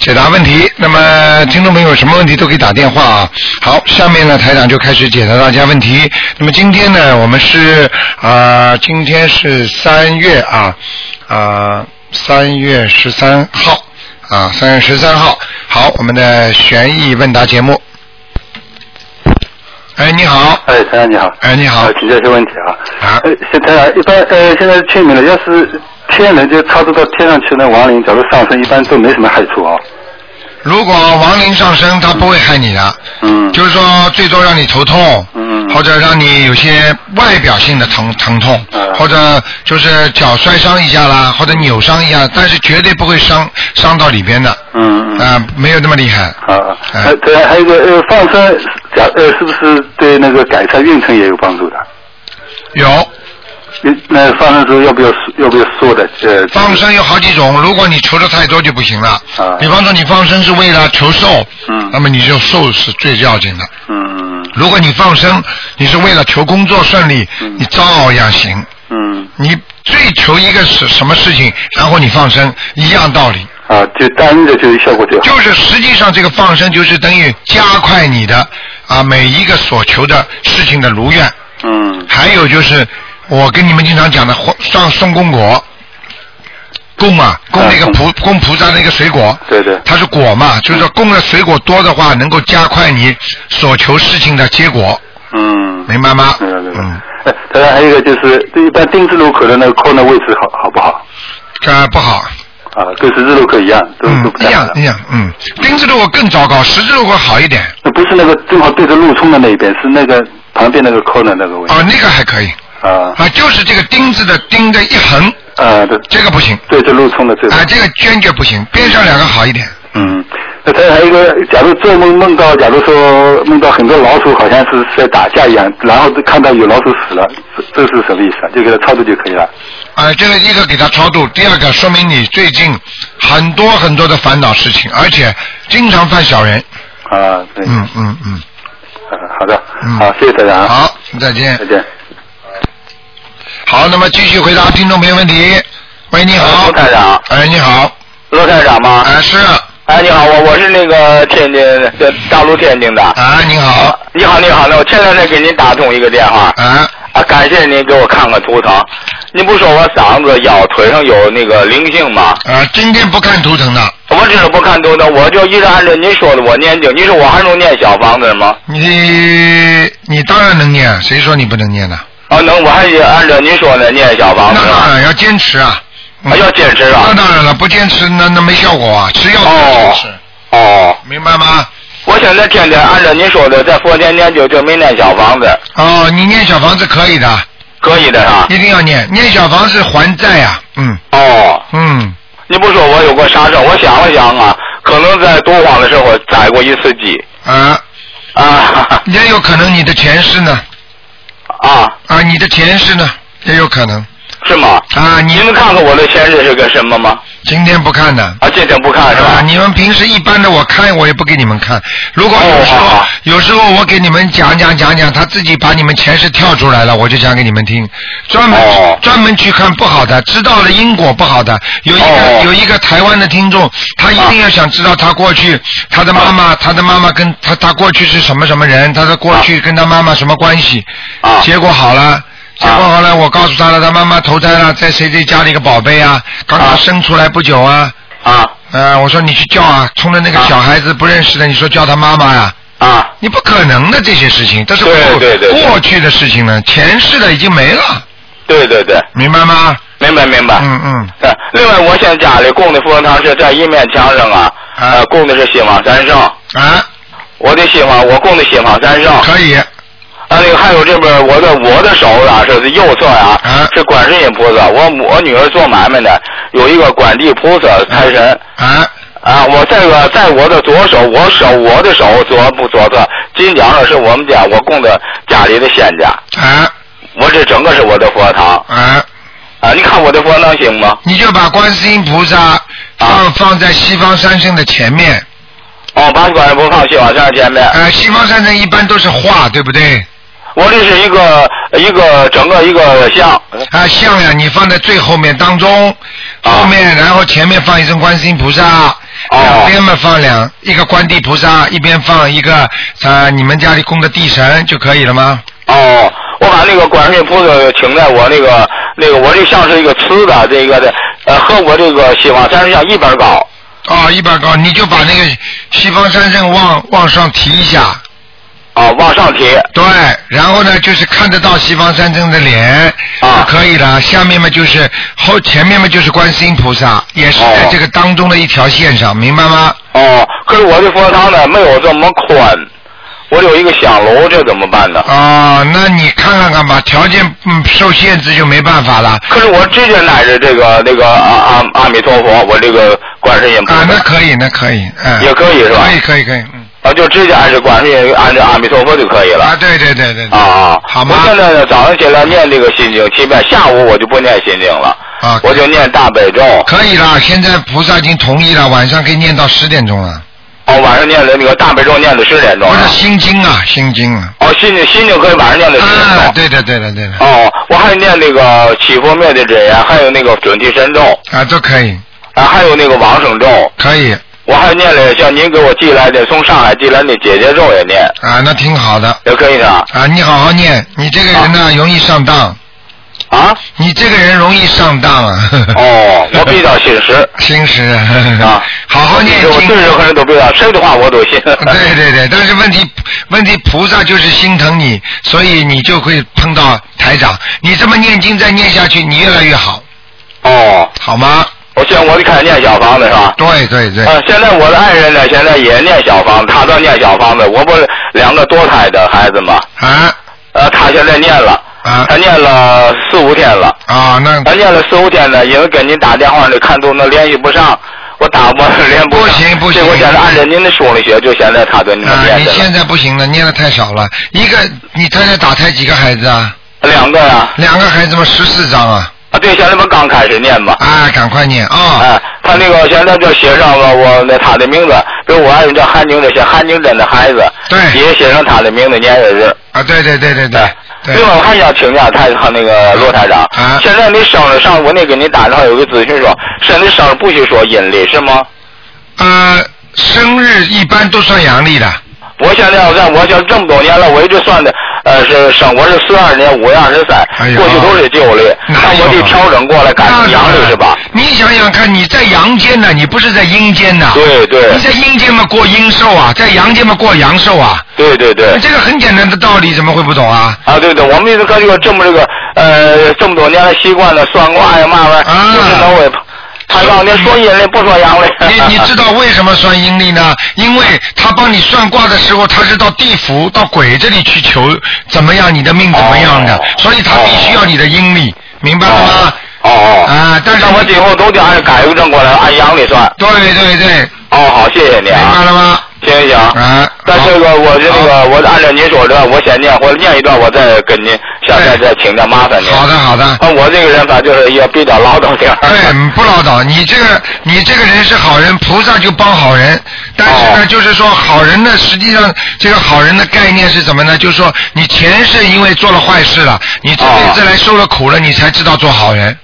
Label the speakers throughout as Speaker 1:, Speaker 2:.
Speaker 1: 解答问题。那么听众朋友有什么问题都可以打电话啊。好，下面呢台长就开始解答大家问题。那么今天呢，我们是啊、今天是三月啊啊三月十三号啊三月十三号。好，我们的悬疑问答节目。哎，你好。
Speaker 2: 哎，台长你好。
Speaker 1: 哎，你好
Speaker 2: 呃。请教一些问题啊。
Speaker 1: 啊
Speaker 2: 呃，现台长，一般呃，现在清明了，要是天人就超度到天上去的亡灵，假如上升，一般都没什么害处啊。
Speaker 1: 如果亡灵上升，他不会害你的，
Speaker 2: 嗯。
Speaker 1: 就是说最多让你头痛，
Speaker 2: 嗯
Speaker 1: 或者让你有些外表性的疼疼痛，
Speaker 2: 嗯
Speaker 1: 或者就是脚摔伤一下啦，或者扭伤一下，但是绝对不会伤伤到里边的，
Speaker 2: 嗯嗯。
Speaker 1: 啊、没有那么厉害。
Speaker 2: 好啊。
Speaker 1: 哎
Speaker 2: 呃，对，还有一个呃，放生，假呃，是不是对那个改善运程也有帮助的？
Speaker 1: 有
Speaker 2: 呃那放生时候要不要要不要说的？呃。
Speaker 1: 放生有好几种，如果你求的太多就不行了。
Speaker 2: 啊
Speaker 1: 比方说你放生是为了求寿，
Speaker 2: 嗯
Speaker 1: 那么你就寿是最要紧的。
Speaker 2: 嗯
Speaker 1: 如果你放生，你是为了求工作顺利，
Speaker 2: 嗯
Speaker 1: 你照样行。
Speaker 2: 嗯。
Speaker 1: 你追求一个是什么事情，然后你放生，一样道理。
Speaker 2: 啊，就单一的就效果就好。
Speaker 1: 就是实际上这个放生就是等于加快你的啊每一个所求的事情的如愿。
Speaker 2: 嗯
Speaker 1: 还有就是我跟你们经常讲的上送供果，供啊供那个
Speaker 2: 嗯
Speaker 1: 菩供菩萨那个水果，
Speaker 2: 对对。
Speaker 1: 它是果嘛，就是说供的水果多的话，能够加快你所求事情的结果，
Speaker 2: 嗯。
Speaker 1: 明白吗？
Speaker 2: 明白明白。
Speaker 1: 嗯，
Speaker 2: 哎，当然还有一个就是，这一般丁字路口的那个空的位置好好不好？
Speaker 1: 这不好。
Speaker 2: 啊，跟十字路口一样，都、
Speaker 1: 嗯
Speaker 2: 都不，
Speaker 1: 一
Speaker 2: 太好的
Speaker 1: 样一样，嗯，丁字路口更糟糕，十字路口好一点。
Speaker 2: 那不是那个正好对着路冲的那一边，是那个旁边那个扣的那个位置。
Speaker 1: 哦，那个还可以
Speaker 2: 啊
Speaker 1: 啊，就是这个钉子的钉的一横，
Speaker 2: 啊，对，
Speaker 1: 这个不行
Speaker 2: 对这路冲的这个。
Speaker 1: 啊，这个坚决不行，边上两个好一点。
Speaker 2: 嗯，那他还有一个，假如做梦梦到，假如说梦到很多老鼠，好像是在打架一样，然后看到有老鼠死了，这这是什么意思啊？就给他超度就可以了。
Speaker 1: 啊，这个一个给他超度，第二个说明你最近很多很多的烦恼事情，而且经常犯小人。
Speaker 2: 啊，对，
Speaker 1: 嗯嗯嗯，
Speaker 2: 啊好的，
Speaker 1: 嗯
Speaker 2: 好，谢谢大家啊，
Speaker 1: 好，再见
Speaker 2: 再。见。
Speaker 1: 好，那么继续回答听众朋友问题。喂，你好
Speaker 3: 卢。台长，
Speaker 1: 哎，你好。
Speaker 3: 罗台长吗？
Speaker 1: 哎，是。
Speaker 3: 哎，你好，我我是那个天津的大陆天津的。
Speaker 1: 啊，你好。
Speaker 3: 你好，你好，那我前两天给您打通一个电话，
Speaker 1: 啊，
Speaker 3: 啊，感谢您给我看看图腾。您不说我嗓子、腰、腿上有那个灵性吗？
Speaker 1: 啊，今天不看图腾的，
Speaker 3: 我知道不看图腾，我就一直按照您说的我念经。你说我还能念小房子吗？
Speaker 1: 你你当然能念，谁说你不能念呢？
Speaker 3: 啊，能，我还得按照您说的念小房子
Speaker 1: 那当？然要坚持啊。
Speaker 3: 要坚持啊
Speaker 1: 那。当然了，不坚持那那没效果啊，吃药都要坚持，
Speaker 3: 哦，
Speaker 1: 明白吗？
Speaker 3: 我现在天天按照您说的在佛前念就就没念小房子，
Speaker 1: 哦，你念小房子可以的，
Speaker 3: 可以的是吧？
Speaker 1: 一定要念，念小房子还债啊、嗯
Speaker 3: 哦。
Speaker 1: 嗯，
Speaker 3: 你不说我有过杀生，我想了想啊，可能在多荒的时候宰过一次鸡
Speaker 1: 啊，
Speaker 3: 啊
Speaker 1: 也有可能你的前世呢，
Speaker 3: 啊，
Speaker 1: 啊，你的前世呢，也有可能。
Speaker 3: 是吗？
Speaker 1: 啊，你
Speaker 3: 你能看看我的前世是个什么吗？
Speaker 1: 今天不看的。
Speaker 3: 啊，今天不看是
Speaker 1: 啊，
Speaker 3: 吧？
Speaker 1: 你们平时一般的我看我也不给你们看。如果有时候、有时候我给你们讲讲讲讲，他自己把你们前世跳出来了，我就讲给你们听。专门、
Speaker 3: 哦
Speaker 1: 专门去看不好的，知道了因果不好的。有一个、
Speaker 3: 哦
Speaker 1: 有一个台湾的听众，他一定要想知道他过去他的妈妈，他的妈妈跟他他过去是什么什么人，他的过去跟他妈妈什么关系。
Speaker 3: 啊
Speaker 1: 结果好了。结果后来我告诉他了，他妈妈投胎了，在谁谁家里一个宝贝啊，刚刚
Speaker 3: 啊
Speaker 1: 生出来不久啊。
Speaker 3: 啊。
Speaker 1: 呃，我说你去叫啊，冲着那个
Speaker 3: 啊
Speaker 1: 小孩子不认识的，你说叫他妈妈呀、
Speaker 3: 啊。
Speaker 1: 你不可能的这些事情，这是过
Speaker 3: 对对对对。
Speaker 1: 过去的事情了，前世的已经没了，
Speaker 3: 对对对，
Speaker 1: 明白吗？
Speaker 3: 明白明白。
Speaker 1: 嗯嗯，
Speaker 3: 对，另外我现在家里供的佛堂是在一面墙上啊，
Speaker 1: 啊。
Speaker 3: 呃，供的是西方三圣，
Speaker 1: 啊，
Speaker 3: 我的西方我供的西方三圣，
Speaker 1: 可以，
Speaker 3: 啊，那个还有这边我的我的手啊是右侧啊，
Speaker 1: 啊
Speaker 3: 是观世音菩萨。我我女儿做买卖的，有一个观地菩萨财神，
Speaker 1: 啊
Speaker 3: 啊，我这个在我的左手，我手我的手左不左侧，金角上是我们家我供的家里的仙家，
Speaker 1: 啊
Speaker 3: 我这整个是我的佛堂
Speaker 1: 啊，
Speaker 3: 啊，你看我的佛能行吗？
Speaker 1: 你就把观世音菩萨放、放在西方三圣的前面。
Speaker 3: 哦，把观音菩萨西往上前面，
Speaker 1: 呃，西方三圣一般都是画，对不对？
Speaker 3: 我这是一个一个整个一个像，
Speaker 1: 啊，像呀，你放在最后面当中，
Speaker 3: 啊
Speaker 1: 后面然后前面放一尊观世音菩萨，
Speaker 3: 哦
Speaker 1: 两边嘛放两一个观地菩萨，一边放一个啊你们家里供的地神就可以了吗？
Speaker 3: 哦，我把那个观世音菩萨请在我那个那个我这像是一个瓷的这个的，呃，和我这个西方三圣像一边高。
Speaker 1: 哦，一般高，你就把那个西方三圣往往上提一下，
Speaker 3: 啊，往上提。
Speaker 1: 对，然后呢就是看得到西方三圣的脸
Speaker 3: 啊
Speaker 1: 就可以了，下面嘛就是后前面嘛就是观世音菩萨，也是在
Speaker 3: 哦
Speaker 1: 这个当中的一条线上，明白吗？
Speaker 3: 哦，可是我的佛堂呢没有这么宽，我有一个香楼，这怎么办呢？
Speaker 1: 哦，那你看看看吧，条件嗯受限制就没办法了。
Speaker 3: 可是我直接挨着这个那个阿阿阿弥陀佛，我这个观世音菩
Speaker 1: 啊，那可以，那可以，嗯，
Speaker 3: 也可以是吧
Speaker 1: 可以，可以，可以，嗯，
Speaker 3: 啊，就直接挨着观世音，按照阿弥陀佛就可以了。
Speaker 1: 啊，对对对对对，
Speaker 3: 啊啊，
Speaker 1: 好吗
Speaker 3: 我现在呢，早上起来念这个心经七遍，下午我就不念心经了，
Speaker 1: 啊，
Speaker 3: 我就念大悲咒。
Speaker 1: 可以了。现在菩萨已经同意了，晚上可以念到十点钟了。
Speaker 3: 哦，晚上念的那个大悲咒念到十点钟
Speaker 1: 不是。心经啊，心经啊。
Speaker 3: 哦，心经心经可以晚上念到十点
Speaker 1: 啊，
Speaker 3: 钟。
Speaker 1: 对的对的对的，
Speaker 3: 哦，我还念那个起佛灭的真言，还有那个准提神咒，
Speaker 1: 啊，都可以，
Speaker 3: 啊，还有那个往生咒。
Speaker 1: 可以，
Speaker 3: 我还念了像您给我寄来的从上海寄来的姐姐肉也念，
Speaker 1: 啊，那挺好的。
Speaker 3: 也可以的。
Speaker 1: 啊，你好好念，你这个人呢容易上当，
Speaker 3: 啊？
Speaker 1: 你这个人容易上当啊。
Speaker 3: 哦，我比较信实。
Speaker 1: 心实
Speaker 3: 啊，
Speaker 1: 好好念经。
Speaker 3: 我对任何人都不要，谁的话我都信。
Speaker 1: 对对对，但是问题问题菩萨就是心疼你，所以你就会碰到台长。你这么念经再念下去，你越来越好，
Speaker 3: 哦，
Speaker 1: 好吗？
Speaker 3: 我现在我就开始念小房子是吧？
Speaker 1: 对对对，
Speaker 3: 啊，现在我的爱人呢，现在也念小房子，他都念小房子。我不是两个多胎的孩子嘛？
Speaker 1: 啊
Speaker 3: 呃，他现在念了，
Speaker 1: 啊
Speaker 3: 他念了四五天了。
Speaker 1: 啊，那
Speaker 3: 他念了四五天了，因为跟您打电话呢，看都能联系不上，我打不 连不上。
Speaker 1: 不行不行
Speaker 3: 我现在按照您的书里写，就现在他对你们
Speaker 1: 啊，
Speaker 3: 念
Speaker 1: 你现在不行了，念的太少了。一个你太太打胎几个孩子啊？
Speaker 3: 两个呀、
Speaker 1: 两个孩子嘛，十四张啊！
Speaker 3: 啊，对，现在不刚开始念吗。
Speaker 1: 啊，赶快念啊！
Speaker 3: 哎，他那个现在就写上了我那他的名字，比如我爱人叫韩景珍，写韩景珍的孩子，
Speaker 1: 对
Speaker 3: 也写上他的名字、年月日。
Speaker 1: 啊，对对对对对对
Speaker 3: 另外，我还想请教台他那个罗台长，
Speaker 1: 啊
Speaker 3: 现在你生日上午那给你打电话有个咨询说，现在生日不许说阴历是吗？
Speaker 1: 呃，生日一般都算阳历的。
Speaker 3: 我现在要算，我想这么多年了，我一直算的，呃，是生我是四二年五月二十三过去都是旧历，那我得调整过来改成阳历是吧？
Speaker 1: 你想想看，你在阳间呢，你不是在阴间呢？
Speaker 3: 对对
Speaker 1: 你在阴间嘛过阴寿啊，在阳间嘛过阳寿啊。
Speaker 3: 对对对。
Speaker 1: 这个很简单的道理，怎么会不懂啊？
Speaker 3: 啊，对对，我们这个这个这么这个呃这么多年的习惯了，算卦呀嘛玩意儿，是能为他让你说阴历不说阳历。
Speaker 1: 你你知道为什么算阴历呢？因为他帮你算卦的时候，他是到地府、到鬼这里去求怎么样，你的命怎么样的，
Speaker 3: 哦
Speaker 1: 所以他必须要你的阴历，明白了吗？
Speaker 3: 哦哦。
Speaker 1: 啊，但是
Speaker 3: 我今后都得按改正过来，按阳历算。
Speaker 1: 对对对，
Speaker 3: 哦，好，谢谢你啊
Speaker 1: 明白
Speaker 3: 啊。
Speaker 1: 了吗？
Speaker 3: 行行。
Speaker 1: 啊，
Speaker 3: 但是个我这个，我按照您说的，我先念，我念一段，我再跟您下再再请教麻烦您。
Speaker 1: 好的好的。
Speaker 3: 那，我这个人吧就是也比较唠叨点儿。
Speaker 1: 对，嗯不唠叨。你这个，你这个人是好人，菩萨就帮好人。但是呢，
Speaker 3: 哦
Speaker 1: 就是说好人呢，实际上这个好人的概念是什么呢？就是说你前世因为做了坏事了，你这辈子来受了苦了，你才知道做好人，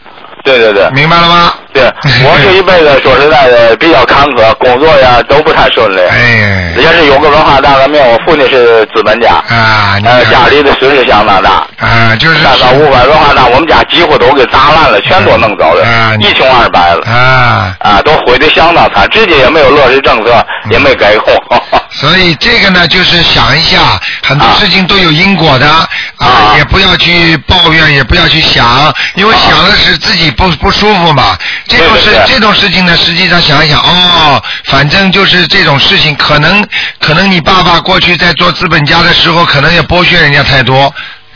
Speaker 3: 对对对。
Speaker 1: 明白了吗？
Speaker 3: 对，我这一辈子说实在的比较坎坷，工作呀都不太顺利。
Speaker 1: 哎，
Speaker 3: 也是有个文化大革命，我父亲是资本家，
Speaker 1: 啊，
Speaker 3: 呃，家里的损失相当大。
Speaker 1: 啊，就是
Speaker 3: 三三五百文化大，我们家几乎都给砸烂了，全都弄走了，
Speaker 1: 啊
Speaker 3: 一穷二白了。
Speaker 1: 啊，
Speaker 3: 啊，都毁得相当惨，直接也没有落实政策，也没改过。
Speaker 1: 所以这个呢，就是想一下，很多
Speaker 3: 啊
Speaker 1: 事情都有因果的啊，
Speaker 3: 啊
Speaker 1: 也不要去抱怨，也不要去想，因为
Speaker 3: 啊
Speaker 1: 想的是自己不不舒服嘛。这种事这种事情呢，实际上想一想，哦，反正就是这种事情，可能可能你爸爸过去在做资本家的时候，可能也剥削人家太多，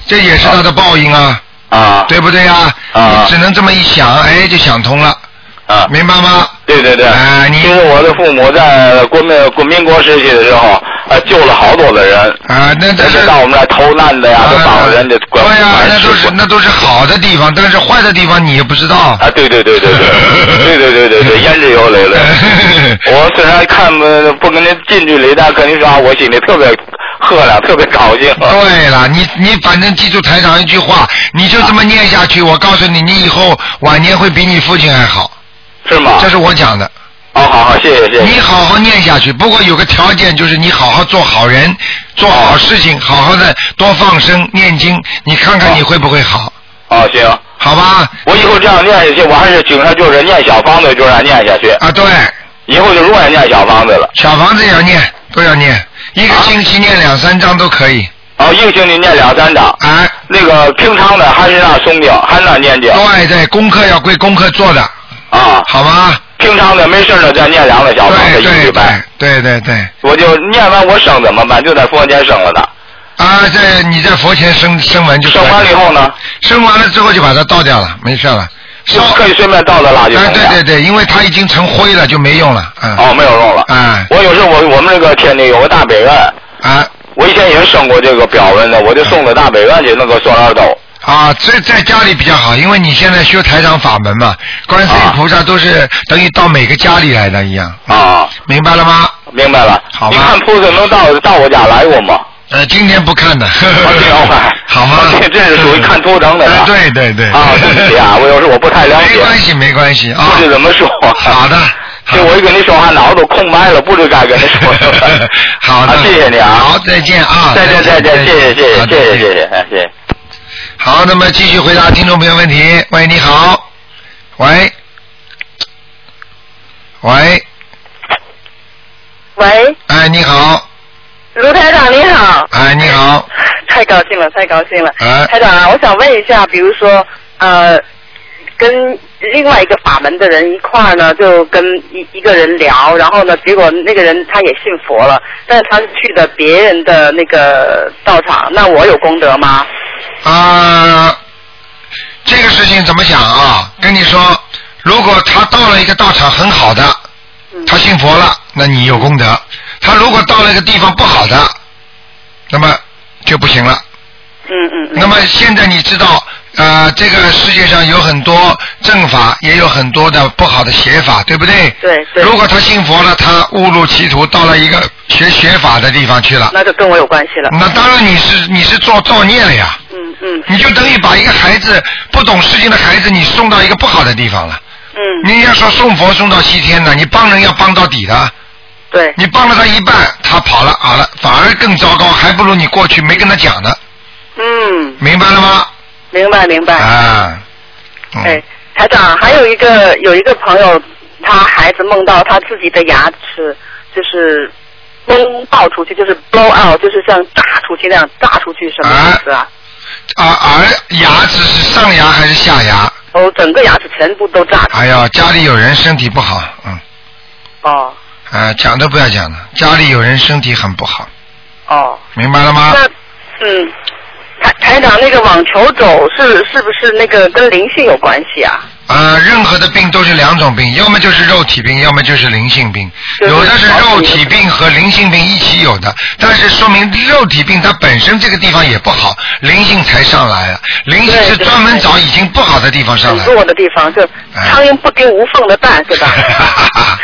Speaker 1: 这也是他的报应啊，
Speaker 3: 啊，
Speaker 1: 对不对呀？
Speaker 3: 啊
Speaker 1: 你只能这么一想，哎，就想通了。
Speaker 3: 啊，
Speaker 1: 明白吗？
Speaker 3: 对对对。
Speaker 1: 啊你
Speaker 3: 其实我的父母在国民国民国时期的时候，呃，救了好多的人，
Speaker 1: 啊，那但是
Speaker 3: 到我们来投难的呀，都帮人家管
Speaker 1: 对呀、
Speaker 3: 管
Speaker 1: 那都是那都是好的地方，但是坏的地方你也不知道。
Speaker 3: 啊，对对对对对，对对对对对，言之有理了。我虽然看不不跟您近距离，但跟您说啊，我心里特别喝了，特别高兴。
Speaker 1: 对了，你你反正记住台长一句话，你就这么念下去，我告诉你，你以后晚年会比你父亲还好，
Speaker 3: 是吗？
Speaker 1: 这是我讲的。
Speaker 3: 哦，好好，谢谢谢谢。
Speaker 1: 你好好念下去，不过有个条件就是你好好做好人，做好事情，好好的多放生念经，你看看你会不会好？
Speaker 3: 哦，行，
Speaker 1: 好吧？
Speaker 3: 我以后这样念下去，我还是经常就是念小房子，就这样念下去。
Speaker 1: 啊，对，
Speaker 3: 以后就永远念小房子了。
Speaker 1: 小房子也要念，都要念，一个星期念两三张都可以。
Speaker 3: 哦，一个星期念两三张。
Speaker 1: 哎，
Speaker 3: 那个平常的还是那诵经，还是那念经。
Speaker 1: 对对，功课要归功课做的，
Speaker 3: 啊，
Speaker 1: 好吗？
Speaker 3: 平常的没事了再念两个小房子，
Speaker 1: 对对对
Speaker 3: 一礼拜。
Speaker 1: 对对对。
Speaker 3: 我就念完我生怎么办？就在佛前生了的。
Speaker 1: 啊，在你在佛前生生完就
Speaker 3: 生完了以后呢？
Speaker 1: 生完了之后就把它倒掉了，没事了。
Speaker 3: 就可以顺便倒到垃圾桶
Speaker 1: 啊，对对对，因为它已经成灰了，就没用了。嗯。
Speaker 3: 哦，没有用了。
Speaker 1: 啊
Speaker 3: 我有时候我我们这个天津有个大北院，
Speaker 1: 啊
Speaker 3: 我以前也生过这个标文的，我就送到大北院去那个塑料兜。
Speaker 1: 啊，这在家里比较好，因为你现在修台长法门嘛，观世音菩萨都是等于到每个家里来的一样。
Speaker 3: 啊，
Speaker 1: 明白了吗？
Speaker 3: 明白了。
Speaker 1: 好吧
Speaker 3: 你看菩萨能到到我家来过吗？
Speaker 1: 呃，今天不看的。
Speaker 3: 我挺快。
Speaker 1: 好吗？
Speaker 3: 这这是属于看图腾的
Speaker 1: 对对对。
Speaker 3: 啊，对不起啊，我有时候我不太了解。
Speaker 1: 没关系，没关系啊。
Speaker 3: 不知怎么说。
Speaker 1: 好的。
Speaker 3: 这我一跟你说话，脑子都空白了，不知该跟你说什么。
Speaker 1: 好的
Speaker 3: 啊谢谢你啊。
Speaker 1: 好，再见啊。
Speaker 3: 再见再见，谢谢谢谢
Speaker 1: 好
Speaker 3: 谢谢谢谢哎谢谢。
Speaker 1: 好，那么继续回答听众朋友问题。喂，你好。喂。喂，
Speaker 4: 喂，
Speaker 1: 哎，你好，
Speaker 4: 卢台长你好，
Speaker 1: 哎，你好，
Speaker 4: 太高兴了，太高兴了。
Speaker 1: 哎
Speaker 4: 台长啊，我想问一下，比如说呃，跟另外一个法门的人一块儿呢，就跟一一个人聊，然后呢，结果那个人他也信佛了，但是他是去的别人的那个道场，那我有功德吗？
Speaker 1: 啊、这个事情怎么讲啊？跟你说，如果他到了一个道场很好的，他信佛了，那你有功德；他如果到了一个地方不好的，那么就不行了。
Speaker 4: 嗯嗯。
Speaker 1: 那么现在你知道，呃，这个世界上有很多正法，也有很多的不好的邪法，对不对？
Speaker 4: 对对。
Speaker 1: 如果他信佛了，他误入歧途，到了一个学学法的地方去了，
Speaker 4: 那就跟我有关系了。
Speaker 1: 那当然你是你是做造孽了呀。
Speaker 4: 嗯嗯。
Speaker 1: 你就等于把一个孩子不懂事情的孩子，你送到一个不好的地方了。
Speaker 4: 嗯。
Speaker 1: 你要说送佛送到西天呢，你帮人要帮到底的。
Speaker 4: 对。
Speaker 1: 你帮了他一半，他跑了，好了，反而更糟糕，还不如你过去没跟他讲呢。
Speaker 4: 嗯，
Speaker 1: 明白了吗？
Speaker 4: 明白明白。
Speaker 1: 啊。嗯
Speaker 4: 哎，台长，还有一个有一个朋友，他孩子梦到他自己的牙齿就是崩爆出去，就是 blow out，就是像炸出去那样炸出去，什么意思啊？
Speaker 1: 啊，啊牙齿是上牙还是下牙？
Speaker 4: 哦，整个牙齿全部都炸出去。
Speaker 1: 哎呀，家里有人身体不好，嗯，
Speaker 4: 哦
Speaker 1: 啊，讲都不要讲了，家里有人身体很不好，
Speaker 4: 哦，
Speaker 1: 明白了吗？
Speaker 4: 那嗯，台台长那个网球肘是是不是那个跟灵性有关系啊？
Speaker 1: 啊，任何的病都是两种病，要么就是肉体病，要么就是灵性病。有的是肉体病和灵性病一起有的，但是说明肉体病它本身这个地方也不好，灵性才上来了。灵性是专门找已经不好的地方上来
Speaker 4: 很。弱的地方，就
Speaker 1: 哎
Speaker 4: 苍蝇不叮无缝的蛋，是吧？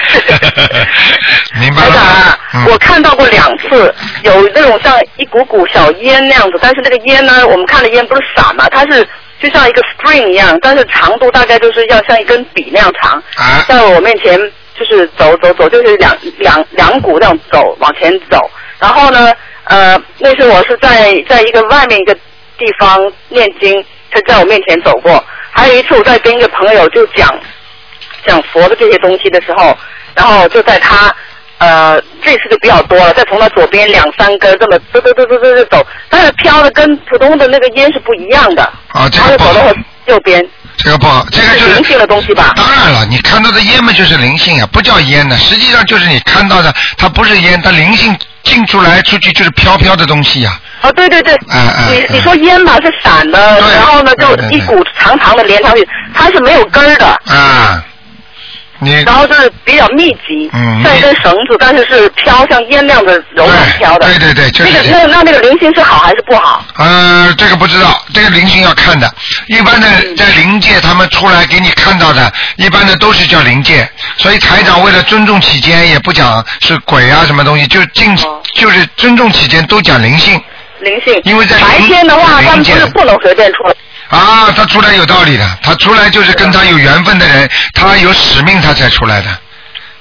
Speaker 1: 明白了
Speaker 4: 我看到过两次，有那种像一股股小烟那样子，但是那个烟呢，我们看的烟不是散嘛，它是就像一个 string 一样，但是长度大概就是要像一根笔那样长，
Speaker 1: 啊。
Speaker 4: 在我面前就是走走走，就是两两两股那样走往前走，然后呢，呃，那时候我是在在一个外面一个地方念经，他在我面前走过，还有一次我在跟一个朋友就讲讲佛的这些东西的时候，然后就在他呃这次就比较多了，再从他左边两三根这么嘚嘚嘚嘚嘚嘚走，但是飘的跟普通的那个烟是不一样的，
Speaker 1: 啊，这个不好
Speaker 4: 走到我，右边，
Speaker 1: 这个不好，这个就是
Speaker 4: 灵性的东西吧？
Speaker 1: 当然了，你看到的烟嘛就是灵性啊，不叫烟呢，实际上就是你看到的，它不是烟，它灵性进出来出去就是飘飘的东西呀、
Speaker 4: 哦，对对对，
Speaker 1: 哎哎
Speaker 4: 你你说烟吧是散的，然后呢就
Speaker 1: 对对对
Speaker 4: 一股长长的连上去，它是没有根儿的。
Speaker 1: 啊。你
Speaker 4: 然后就是比较密集，
Speaker 1: 嗯
Speaker 4: 像一根绳子，但是是飘像烟那样的柔软飘的。
Speaker 1: 对对对就是
Speaker 4: 那个那那那个灵性是好还是不好？
Speaker 1: 呃，这个不知道，这个灵性要看的。一般的
Speaker 4: 嗯
Speaker 1: 在灵界，他们出来给你看到的，一般的都是叫灵界。所以台长为了尊重起见，也不讲是鬼啊什么东西，就尽
Speaker 4: 哦
Speaker 1: 就是尊重起见都讲灵性
Speaker 4: 灵性。
Speaker 1: 因为在
Speaker 4: 白天的话，他们
Speaker 1: 就
Speaker 4: 是不能随便出来。
Speaker 1: 啊。他出来有道理的，他出来就是跟他有缘分的人，他有使命他才出来的。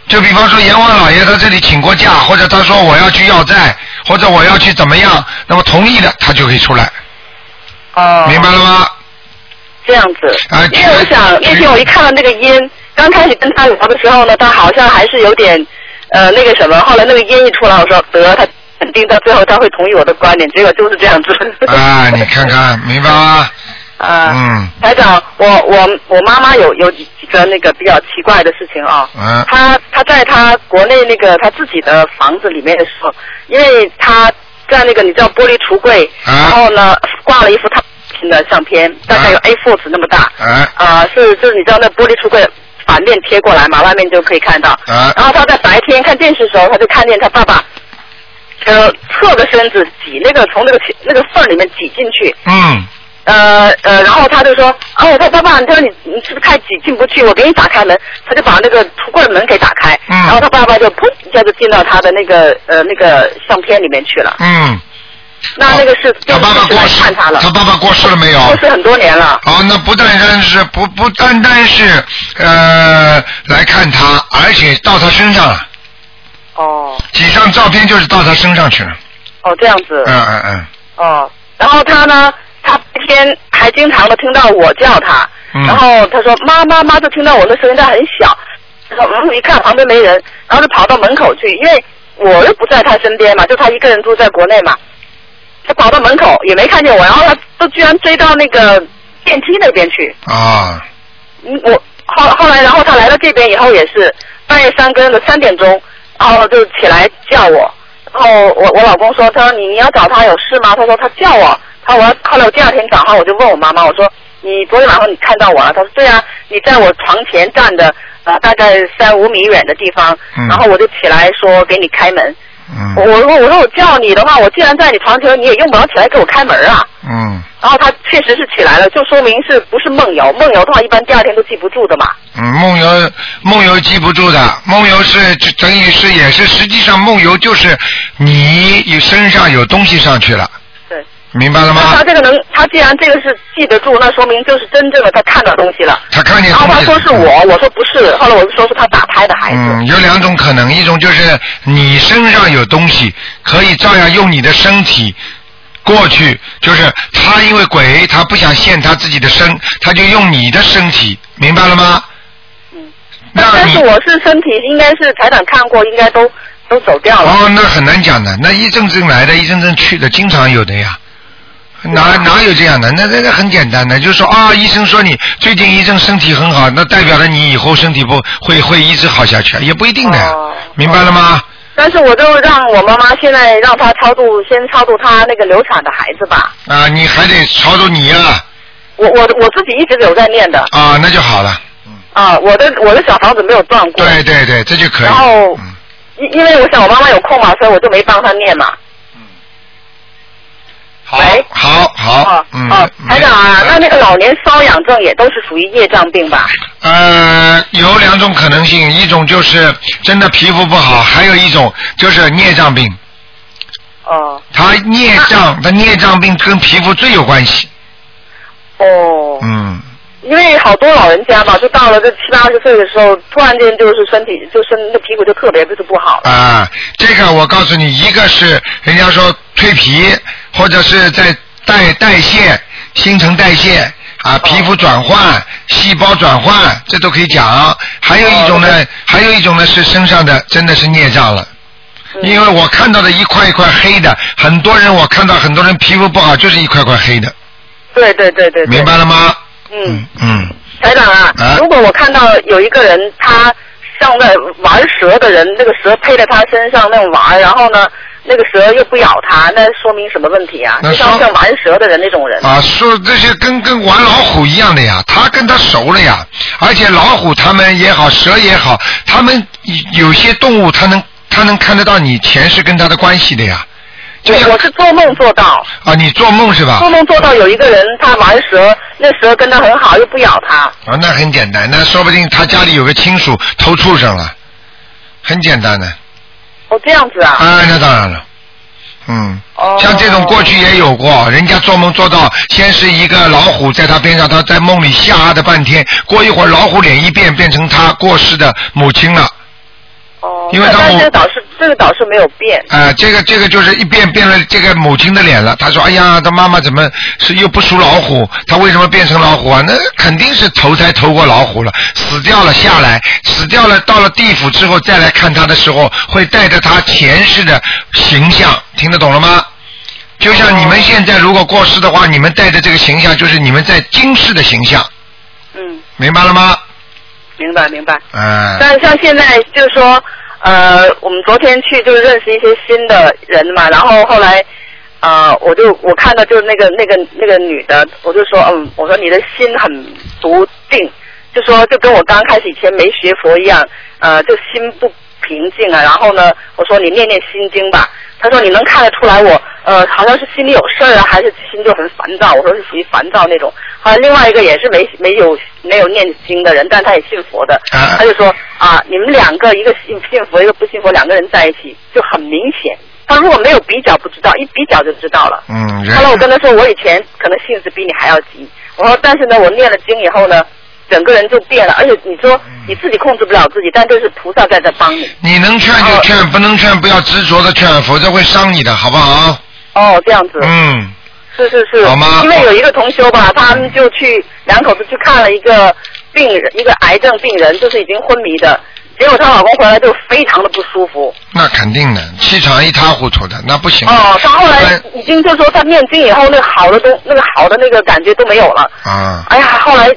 Speaker 1: 就比方说阎王老爷他这里请过假，或者他说我要去要债，或者我要去怎么样，那么同意的他就可以出来，
Speaker 4: 哦。
Speaker 1: 明白了吗？
Speaker 4: 这样子。
Speaker 1: 啊
Speaker 4: 因为我想那天我一看到那个烟，刚开始跟他聊的时候呢，他好像还是有点呃那个什么，后来那个烟一出来，我说得他肯定到最后他会同意我的观点，结果就是这样子。
Speaker 1: 啊，你看看，明白吗？
Speaker 4: 啊。
Speaker 1: 嗯
Speaker 4: 台长，我我我妈妈有有几几个那个比较奇怪的事情啊。
Speaker 1: 嗯
Speaker 4: 她她在她国内那个她自己的房子里面的时候，因为她在那个你知道玻璃橱柜，
Speaker 1: 啊
Speaker 4: 然后呢挂了一幅她父亲的相片，大概有
Speaker 1: 啊
Speaker 4: A4 纸那么大。
Speaker 1: 啊
Speaker 4: 啊，是就是你知道那玻璃橱柜反面贴过来嘛，外面就可以看到。
Speaker 1: 啊
Speaker 4: 然后她在白天看电视的时候，她就看见她爸爸，呃，侧着身子挤那个从那个那个缝里面挤进去，
Speaker 1: 嗯
Speaker 4: 呃呃，然后他就说，哦，他爸爸，他说你你是不是太挤进不去？我给你打开门，他就把那个橱柜门给打开，
Speaker 1: 嗯
Speaker 4: 然后他爸爸就砰一下就进到他的那个呃那个相片里面去了。
Speaker 1: 嗯。
Speaker 4: 那那个是
Speaker 1: 他爸爸过世
Speaker 4: 了，
Speaker 1: 他爸爸过世了没有？
Speaker 4: 过世很多年了。
Speaker 1: 哦，那不单单是不不单单是呃来看他，而且到他身上了，
Speaker 4: 哦
Speaker 1: 几张照片就是到他身上去了。
Speaker 4: 哦，这样子。
Speaker 1: 嗯嗯嗯
Speaker 4: 哦，然后他呢，他白天还经常的听到我叫他，
Speaker 1: 嗯
Speaker 4: 然后他说妈妈妈，就听到我的声音，但很小。他说嗯，一看旁边没人，然后就跑到门口去，因为我又不在他身边嘛，就他一个人住在国内嘛。他跑到门口也没看见我，然后他都居然追到那个电梯那边去。
Speaker 1: 啊
Speaker 4: 嗯，我后后来，然后他来到这边以后也是半夜三更的三点钟，然后就起来叫我，然后我我老公说，他说你你要找他有事吗？他说他叫我，他我要后来我第二天早上我就问我妈妈，我说你昨天晚上你看到我了？她说对啊，你在我床前站的呃大概三五米远的地方，
Speaker 1: 嗯
Speaker 4: 然后我就起来说给你开门。我
Speaker 1: 嗯
Speaker 4: 我说我说我叫你的话，我既然在你床前，你也用不着起来给我开门啊。
Speaker 1: 嗯
Speaker 4: 然后他确实是起来了，就说明是不是梦游？梦游的话，一般第二天都记不住的嘛。
Speaker 1: 嗯，梦游梦游记不住的，梦游是就等于是也是实际上梦游就是你有身上有东西上去了，
Speaker 4: 对。
Speaker 1: 明白了吗
Speaker 4: 那他？这个能，他既然这个是记得住，那说明就是真正的他看到东西了。
Speaker 1: 他看见
Speaker 4: 然后他。说是我，我说不是，后来我就说是他打胎的孩子。
Speaker 1: 嗯，有两种可能，一种就是你身上有东西，可以照样用你的身体过去，就是他因为鬼，他不想现他自己的身，他就用你的身体，明白了吗？
Speaker 4: 嗯。
Speaker 1: 那
Speaker 4: 但但是我是身体，应该是台长看过，应该都都走掉了。
Speaker 1: 哦，那很难讲的，那一阵阵来的，一阵阵去的，经常有的呀。哪哪有这样的？那那那很简单的，就是说啊，医生说你最近医生身体很好，那代表了你以后身体不会会一直好下去，也不一定的，
Speaker 4: 哦
Speaker 1: 明白了吗？
Speaker 4: 但是我就让我妈妈现在让她超度，先超度她那个流产的孩子吧。
Speaker 1: 啊，你还得超度你呀、
Speaker 4: 我我我自己一直有在念的
Speaker 1: 啊，那就好了。
Speaker 4: 啊，我的我的小房子没有断过。
Speaker 1: 对对对，这就可以。
Speaker 4: 然后
Speaker 1: 嗯，
Speaker 4: 因因为我想我妈妈有空嘛，所以我就没帮她念嘛。
Speaker 1: 好
Speaker 4: 喂，
Speaker 1: 好，好
Speaker 4: 哦，
Speaker 1: 嗯。
Speaker 4: 哦，台长啊，那那个老年瘙痒症也都是属于业障病吧？
Speaker 1: 呃，有两种可能性，一种就是真的皮肤不好，还有一种就是孽障病。
Speaker 4: 哦
Speaker 1: 他孽障，他孽障病跟皮肤最有关系。
Speaker 4: 哦，
Speaker 1: 嗯，
Speaker 4: 因为好多老人家吧，就到了这七八十岁的时候，突然间就是身体就身那皮肤就特别就是不好了。
Speaker 1: 啊，这个我告诉你，一个是人家说蜕皮，或者是在代代谢、新陈代谢啊，皮肤转换、细胞转换，这都可以讲。还有一种呢，还有一种呢是身上的真的是孽障了。因为我看到的一块一块黑的，很多人我看到很多人皮肤不好，就是一块块黑的，
Speaker 4: 对对对对。对
Speaker 1: 明白了吗？
Speaker 4: 嗯，
Speaker 1: 嗯，
Speaker 4: 台长啊，
Speaker 1: 啊
Speaker 4: 如果我看到有一个人他像在玩蛇的人，那个蛇配在他身上那种玩，然后呢，那个蛇又不咬他，那说明什么问题啊？就像像玩蛇的人那种人。
Speaker 1: 啊，说这些跟跟玩老虎一样的呀，他跟他熟了呀，而且老虎他们也好，蛇也好，他们有些动物它能它能看得到你前世跟他的关系的呀。就像
Speaker 4: 我我是做梦做到，
Speaker 1: 啊，你做梦是吧？
Speaker 4: 做梦做到有一个人他玩蛇，那蛇跟他很好，又不咬他。
Speaker 1: 啊，那很简单，那说不定他家里有个亲属投畜生了，很简单的。
Speaker 4: 哦，这样子啊。
Speaker 1: 啊，那当然了，嗯。
Speaker 4: 哦。
Speaker 1: 像这种过去也有过，人家做梦做到，先是一个老虎在他边上，他在梦里吓的半天，过一会儿老虎脸一变，变成他过世的母亲了。
Speaker 4: 哦。
Speaker 1: 因为他母
Speaker 4: 这个导师这个导师没有变。
Speaker 1: 啊、这个这个就是一变变了这个母亲的脸了。他说：“哎呀，他妈妈怎么是又不属老虎？他为什么变成老虎啊？那肯定是投胎投过老虎了，死掉了下来，死掉了到了地府之后再来看他的时候，会带着他前世的形象，听得懂了吗？就像你们现在如果过世的话，你们带着这个形象，就是你们在今世的形象，
Speaker 4: 嗯，
Speaker 1: 明白了吗？
Speaker 4: 明白明白。
Speaker 1: 啊、
Speaker 4: 但是像现在就是说，呃，我们昨天去就是认识一些新的人嘛，然后后来，呃，我就我看到就是那个那个那个女的，我就说，嗯，我说你的心很笃定，就说就跟我刚开始以前没学佛一样，呃，就心不平静啊。然后呢，我说你念念心经吧。他说你能看得出来我，呃，好像是心里有事儿啊，还是心就很烦躁。我说是属于烦躁那种。后来另外一个也是没没有没有念经的人，但他也信佛的，
Speaker 1: 啊
Speaker 4: 他就说啊，你们两个一个信信佛，一个不信佛，两个人在一起就很明显。他如果没有比较不知道，一比较就知道了。
Speaker 1: 嗯，
Speaker 4: 后来我跟他说，我以前可能性子比你还要急。我说，但是呢，我念了经以后呢，整个人就变了。而且你说你自己控制不了自己，但都是菩萨在这帮你。
Speaker 1: 你能劝就劝，不能劝不要执着的劝，否则会伤你的，好不好？
Speaker 4: 哦，这样子。
Speaker 1: 嗯，
Speaker 4: 是是是。
Speaker 1: 好吗
Speaker 4: 因为有一个同修吧，他们就去两口子去看了一个病人，一个癌症病人，就是已经昏迷的。结果她老公回来就非常的不舒服。
Speaker 1: 那肯定的，气场一塌糊涂的，那不行。
Speaker 4: 哦，她后来
Speaker 1: 哎
Speaker 4: 已经就说她念经以后，那个好的都，那个好的那个感觉都没有了。
Speaker 1: 啊，
Speaker 4: 哎呀，后来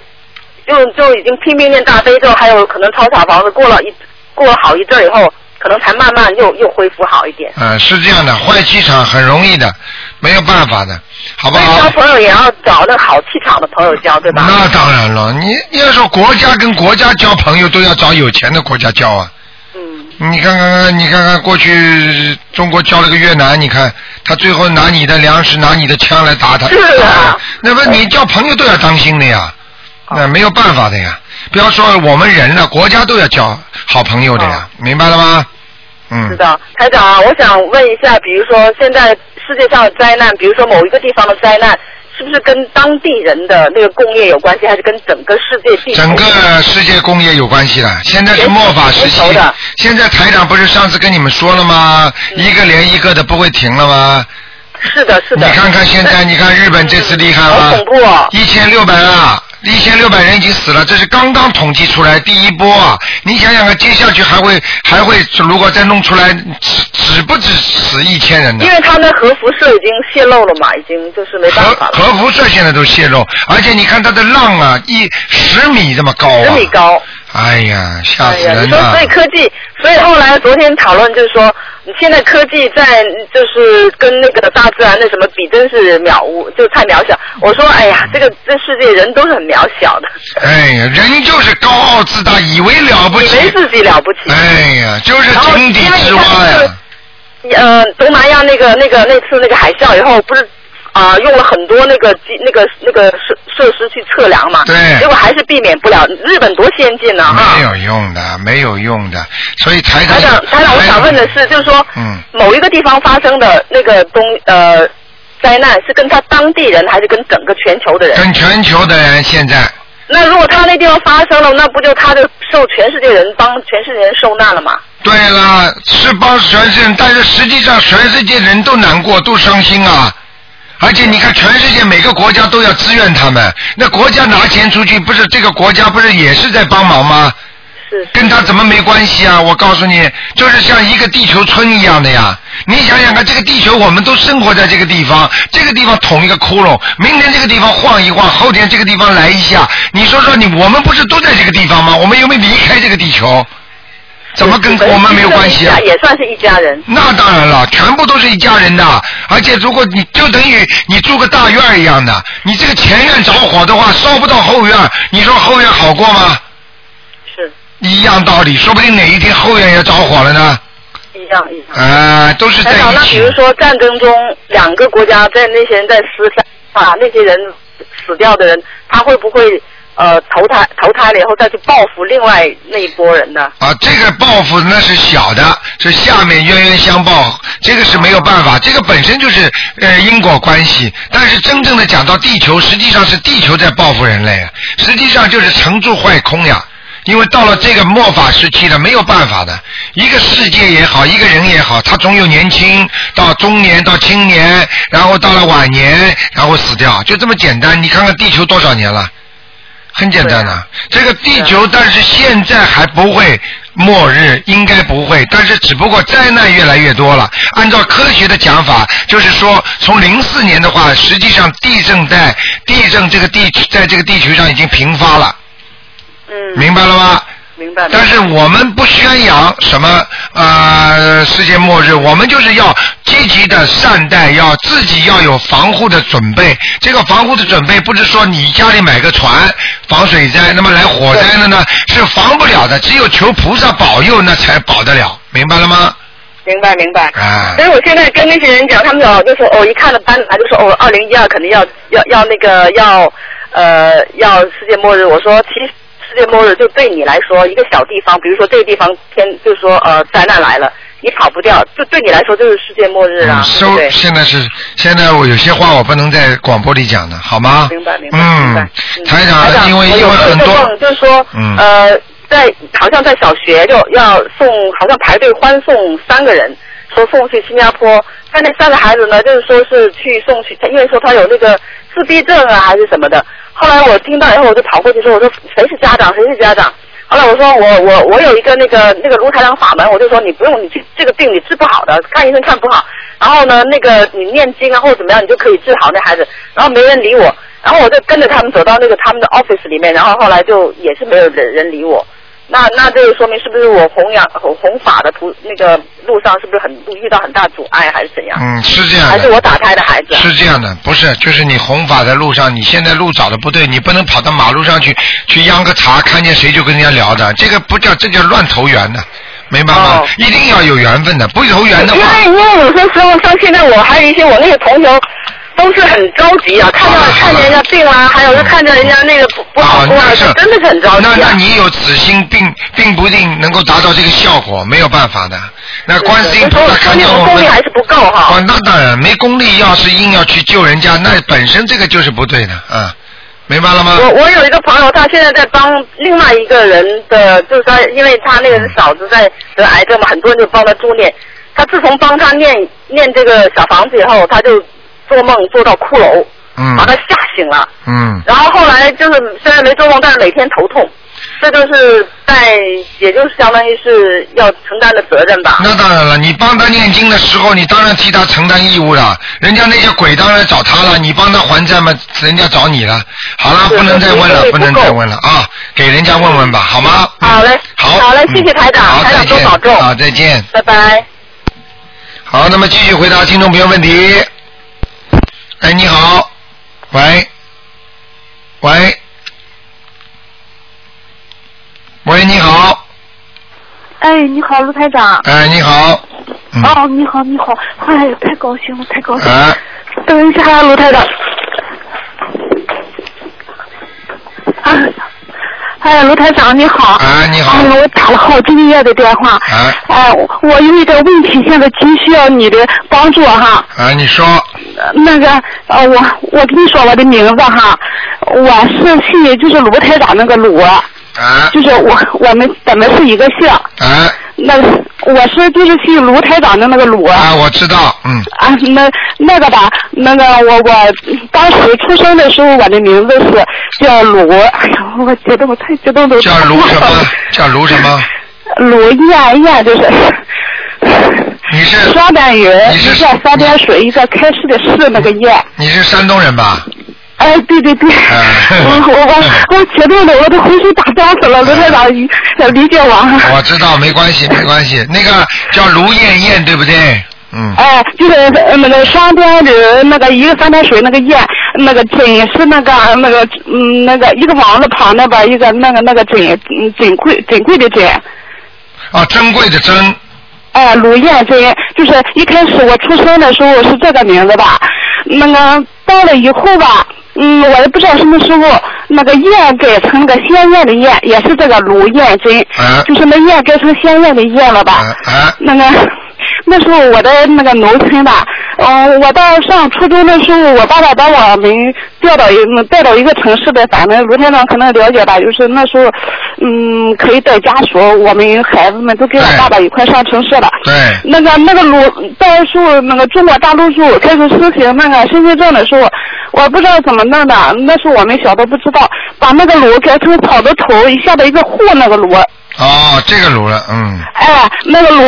Speaker 4: 就就已经拼命念大悲咒，还有可能抄小房子，过了一过了好一阵以后，可能才慢慢又又恢复好一点。
Speaker 1: 嗯，是这样的，坏气场很容易的，没有办法的，好不
Speaker 4: 好交？朋友也要找那好气场的朋友交，对吧？
Speaker 1: 那当然了，你你要说国家跟国家交朋友，都要找有钱的国家交啊。
Speaker 4: 嗯。
Speaker 1: 你看看，你看看，过去中国交了个越南，你看他最后拿你的粮食、拿你的枪来打他。
Speaker 4: 是啊。
Speaker 1: 那么你交朋友都要当心的呀，那没有办法的呀。不要说我们人了，国家都要交好朋友的呀，明白了吗？嗯
Speaker 4: 知。道，台长啊，我想问一下，比如说现在世界上的灾难，比如说某一个地方的灾难，是不是跟当地人的那个工业有关系，还是跟整个世界地
Speaker 1: 整个世界工业有关系的，现在是末法时期
Speaker 4: 的。
Speaker 1: 现在台长不是上次跟你们说了吗？
Speaker 4: 嗯
Speaker 1: 一个连一个的不会停了吗？
Speaker 4: 是的，是的。
Speaker 1: 你看看现在，你看日本这次厉害
Speaker 4: 好恐？怖哦！
Speaker 1: 一千六百啊，一千六百人已经死了，这是刚刚统计出来第一波啊！你想想看，接下去还会还会，如果再弄出来，只只不止死一千人呢
Speaker 4: 因。为他那核辐射已经泄露了嘛，已经就是没办法了，
Speaker 1: 核辐射现在都泄露，而且你看它的浪啊，一十米这么高啊！
Speaker 4: 十米高。
Speaker 1: 哎呀，吓死人了
Speaker 4: 你说所以！科技，所以后来昨天讨论就是说，你现在科技在就是跟那个大自然的什么比，真是渺无，就太渺小。我说，哎呀，这个这世界人都是很渺小的，
Speaker 1: 哎呀，人就是高傲自大，以为了不起。
Speaker 4: 以为自己了不起。
Speaker 1: 哎呀，就是井底之蛙呀
Speaker 4: 你。呃，东南亚那个那个那次那个海啸以后，不是啊、用了很多那个机那个那个设设施去测量嘛，
Speaker 1: 对
Speaker 4: 结果还是避免不了。日本多先进呢、哈！
Speaker 1: 没有用的，没有用的。所以台
Speaker 4: 台长，台长，我想问的是，就是说，
Speaker 1: 嗯
Speaker 4: 某一个地方发生的那个东呃灾难，是跟他当地人，还是跟整个全球的人？
Speaker 1: 跟全球的人现在
Speaker 4: 那如果他那地方发生了，那不就他就受全世界人帮全世界人受难了吗？
Speaker 1: 对了，是帮全世界人，但是实际上全世界人都难过，都伤心啊。而且你看，全世界每个国家都要支援他们，那国家拿钱出去，不是这个国家不是也是在帮忙吗？跟他怎么没关系啊？我告诉你，就是像一个地球村一样的呀。你想想看，这个地球我们都生活在这个地方，这个地方捅一个窟窿，明天这个地方晃一晃，后天这个地方来一下，你说说你，我们不是都在这个地方吗？我们有没有离开这个地球？怎么跟我们没有关系啊？
Speaker 4: 也算是一家人。
Speaker 1: 那当然了，全部都是一家人的，而且如果你就等于你住个大院一样的，你这个前院着火的话，烧不到后院，你说后院好过吗？是一样道理，说不定哪一天后院也着火了呢。
Speaker 4: 一样一样。
Speaker 1: 啊，都是在
Speaker 4: 台长，
Speaker 1: 一起
Speaker 4: 那比如。说战争中两个国家在那些人在厮杀啊，那些人死掉的人，他会不会呃投胎投胎了以后再去报复另外那一波人呢？
Speaker 1: 啊，这个报复那是小的，是下面冤冤相报，这个是没有办法，这个本身就是呃因果关系。但是真正的讲到地球，实际上是地球在报复人类，啊，实际上就是成住坏空呀。因为到了这个末法时期了，没有办法的。一个世界也好，一个人也好，他总有年轻到中年到青年，然后到了晚年，然后死掉，就这么简单。你看看地球多少年了？很简单的，这个地球，但是现在还不会末日，应该不会，但是只不过灾难越来越多了。按照科学的讲法，就是说，从零四年的话，实际上地震在地震这个地在这个地球上已经频发了，
Speaker 4: 嗯，
Speaker 1: 明白了吗？
Speaker 4: 明白。
Speaker 1: 但是我们不宣扬什么呃世界末日，我们就是要积极的善待，要自己要有防护的准备。这个防护的准备不是说你家里买个船防水灾，那么来火灾了呢是防不了的，只有求菩萨保佑那才保得了，明白了吗？
Speaker 4: 明白明白。
Speaker 1: 啊
Speaker 4: 所以我现在跟那些人讲，他们有就说哦，一看了班来就说哦，二零一二肯定要要要那个要呃要世界末日。我说其实世界末日就对你来说一个小地方，比如说这个地方天就是说呃灾难来了，你跑不掉，就对你来说就是世界末日啊，
Speaker 1: 收
Speaker 4: 对？
Speaker 1: 现在是现在我有些话我不能在广播里讲的，好吗？
Speaker 4: 明白明白
Speaker 1: 嗯，。
Speaker 4: 嗯
Speaker 1: 台长，因为因为很多
Speaker 4: 就是说，
Speaker 1: 嗯
Speaker 4: 呃，在好像在小学就要送，好像排队欢送三个人，说送去新加坡。但那三个孩子呢，就是说是去送去，因为说他有那个自闭症啊，还是什么的。后来我听到以后，我就跑过去说，我说谁是家长，谁是家长？后来我说我我我有一个那个那个卢台长法门，我就说你不用你去这个病你治不好的，看医生看不好。然后呢，那个你念经啊或者怎么样，你就可以治好那孩子。然后没人理我，然后我就跟着他们走到那个他们的 office 里面，然后后来就也是没有人人理我。那那这个说明是不是我弘扬弘弘法的途那个路上是不是很遇到很大阻碍还是怎样？
Speaker 1: 嗯是这样的。
Speaker 4: 还是我打胎的孩子？
Speaker 1: 是这样的，不是，就是你弘法的路上，你现在路找的不对，你不能跑到马路上去去央个茶，看见谁就跟人家聊的，这个不叫，这叫乱投缘的，明白吗？
Speaker 4: 哦
Speaker 1: 一定要有缘分的，不投缘的话因，
Speaker 4: 为因为有些时候像现在我还有一些我那个同学都是很着急啊，看到看见人家病啊、还有就看见人家那个不不好
Speaker 1: 啊，
Speaker 4: 过啊
Speaker 1: 那，是
Speaker 4: 真的是很着急
Speaker 1: 那那
Speaker 4: 啊。
Speaker 1: 你有此心，并并不一定能够达到这个效果，没有办法的。那观世音菩萨看
Speaker 4: 那种
Speaker 1: 见我们
Speaker 4: 功力还是不够哈。
Speaker 1: 哦，那当然没功力，要是硬要去救人家，那本身这个就是不对的，啊，明白了吗？
Speaker 4: 我我有一个朋友，他现在在帮另外一个人的，就是说，因为他那个嫂子在得癌症嘛，很多人就帮他助念。他自从帮他念念这个小房子以后，他就做梦做到骷髅，
Speaker 1: 嗯
Speaker 4: 把他吓醒了。
Speaker 1: 嗯，
Speaker 4: 然后后来就是虽然没做梦，但是每天头痛，这就是在，也就是相当于是要承担的责任吧。
Speaker 1: 那当然了，你帮他念经的时候，你当然替他承担义务了。人家那些鬼当然找他了，你帮他还债嘛，人家找你了。好了，不能再问了，不能再问了啊！给人家问问吧，好吗？嗯
Speaker 4: 好嘞
Speaker 1: 好，
Speaker 4: 好嘞
Speaker 1: 嗯
Speaker 4: 谢谢台长
Speaker 1: 好，
Speaker 4: 台长多保重
Speaker 1: 好，再见。
Speaker 4: 拜拜。
Speaker 1: 好，那么继续回答听众朋友问题。哎，你好，喂，喂，喂，你好，
Speaker 5: 哎，你好，卢台长。
Speaker 1: 哎，你好，嗯，
Speaker 5: 哦，你好，你好，哎，太高兴了，太高兴了。
Speaker 1: 哎，
Speaker 5: 等一下，啊卢台长。啊，哎，卢台长你好。
Speaker 1: 哎你好
Speaker 5: 哎，我打了好几个月的电话。
Speaker 1: 哎
Speaker 5: 哎，我我有一个问题，现在急需要你的帮助哈。
Speaker 1: 哎，你说，
Speaker 5: 呃那个呃，我我跟你说我的名字哈，我是姓就是卢台长那个卢，
Speaker 1: 啊
Speaker 5: 就是我我们咱们是一个姓。
Speaker 1: 啊
Speaker 5: 那我是就是姓卢台长的那个卢。
Speaker 1: 啊，我知道，嗯，
Speaker 5: 啊，那那个吧，那个我我当时出生的时候，我的名字是叫卢，哎呀，我激动，太激动了
Speaker 1: 叫卢什么？叫卢什么？
Speaker 5: 卢燕燕就是
Speaker 1: 你是
Speaker 5: 双单语，
Speaker 1: 你是
Speaker 5: 一个三点水，一个开始的是那个燕。
Speaker 1: 你是山东人吧？
Speaker 5: 哎，对对对，
Speaker 1: 嗯
Speaker 5: 我我我 我激动的我都浑身打哆嗦了，卢台长理解我。
Speaker 1: 我知道，没关系，没关系。那个叫卢艳艳，对不对？嗯，
Speaker 5: 哎，就是呃那个双边的那个一个三点水那个燕，那个真是那个那个嗯那个一个王字旁那边一个那个那个珍嗯珍贵珍贵的珍，
Speaker 1: 啊，珍贵的珍，
Speaker 5: 哎，卢艳珍，就是一开始我出生的时候是这个名字吧，那个到了以后吧，嗯，我也不知道什么时候那个燕改成那个鲜艳的艳，也是这个卢艳珍，
Speaker 1: 啊
Speaker 5: 就是那艳改成鲜艳的艳了吧。
Speaker 1: 啊啊，
Speaker 5: 那个那时候我在那个农村吧，嗯、我到上初中的时候，我爸爸把我们调到一嗯带到一个城市的，反正卢台长可能了解吧，就是那时候，嗯，可以带家属，我们孩子们都跟我爸爸一块上城市了。
Speaker 1: 对，
Speaker 5: 那个那个鲁，到时候那个中国大陆时候开始实行那个身份证的时候，我不知道怎么弄的，那时候我们小的不知道，把那个鲁改成草字头下边一个户那个鲁，
Speaker 1: 哦，这个炉了，嗯，
Speaker 5: 哎，那个鲁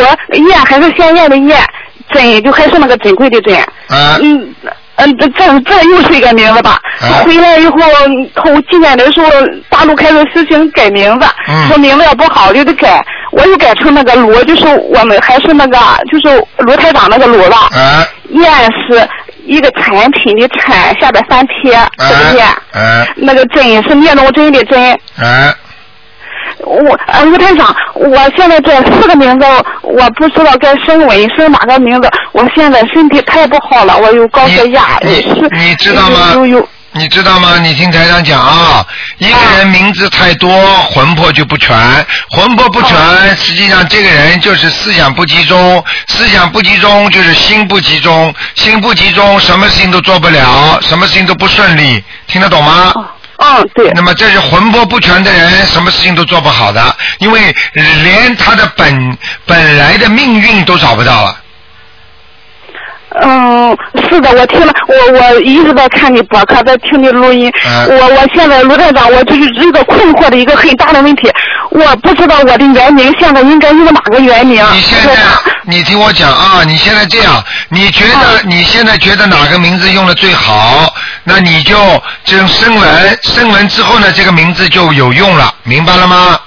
Speaker 5: 燕还是鲜艳的艳，珍就还是那个珍贵的珍。
Speaker 1: 啊，
Speaker 5: 嗯嗯，这这这又是一个名字吧？
Speaker 1: 啊
Speaker 5: 回来以后头几年的时候，大陆开始实行改名字，
Speaker 1: 嗯
Speaker 5: 说名字要不好就得改，我又改成那个鲁，就是我们还是那个就是卢台长那个鲁吧。
Speaker 1: 啊，
Speaker 5: 燕是一个产品的产，下边三撇，这个燕。
Speaker 1: 啊，
Speaker 5: 那个珍是面容真的真。
Speaker 1: 啊，
Speaker 5: 我呃，吴台长，我现在这四个名字，我不知道该升为升哪个名字。我现在身体太不好了，我有高血压，
Speaker 1: 你你知道吗
Speaker 5: 有有
Speaker 1: 你知道吗？你听台长讲啊，一个人名字太多，魂魄就不全，魂魄不全，实际上这个人就是思想不集中，思想不集中就是心不集中，心不集中，什么事情都做不了，什么事情都不顺利，听得懂吗？
Speaker 5: 嗯，对，
Speaker 1: 那么这是魂魄不全的人，什么事情都做不好的，因为连他的本本来的命运都找不到了。
Speaker 5: 嗯，是的，我听了，我我一直在看你博客，在听你录音。
Speaker 1: 嗯
Speaker 5: 我我现在卢站长，我就是一个困惑的一个很大的问题，我不知道我的原名现在应该用哪个原名。
Speaker 1: 你现在，你听我讲啊，你现在这样，你觉得你现在觉得哪个名字用的最好？那你就这种声纹，声纹之后呢，这个名字就有用了，明白了吗？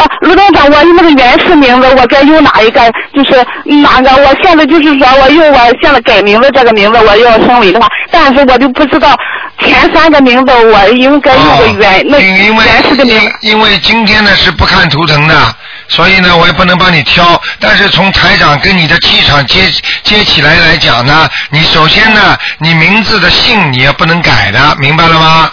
Speaker 5: 啊，卢台长，我那个原始名字我该用哪一个？就是哪个？我现在就是说我用我现在改名字这个名字，我要升为的话，但是我就不知道前三个名字我应该用个原、
Speaker 1: 因因为
Speaker 5: 原始的名字。
Speaker 1: 因因为今天呢是不看图腾的，所以呢我也不能帮你挑。但是从台长跟你的气场接接起来来讲呢，你首先呢，你名字的姓你也不能改的，明白了吗？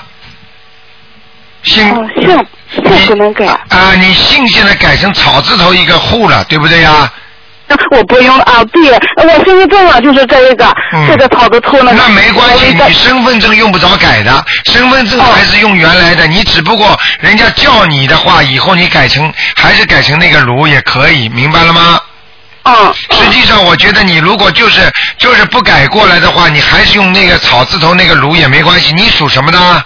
Speaker 1: 姓
Speaker 5: 哦，姓姓不能改，
Speaker 1: 啊，你姓现在改成草字头一个户了，对不对呀？
Speaker 5: 我不用啊。对，我身份证啊就是这一个，
Speaker 1: 嗯
Speaker 5: 这个草字头那个。
Speaker 1: 那没关系，你身份证用不着改的，身份证还是用原来的，你只不过人家叫你的话，以后你改成还是改成那个卢也可以，明白了吗？
Speaker 5: 嗯，
Speaker 1: 实际上，我觉得你如果就是就是不改过来的话，你还是用那个草字头那个卢也没关系。你属什么的？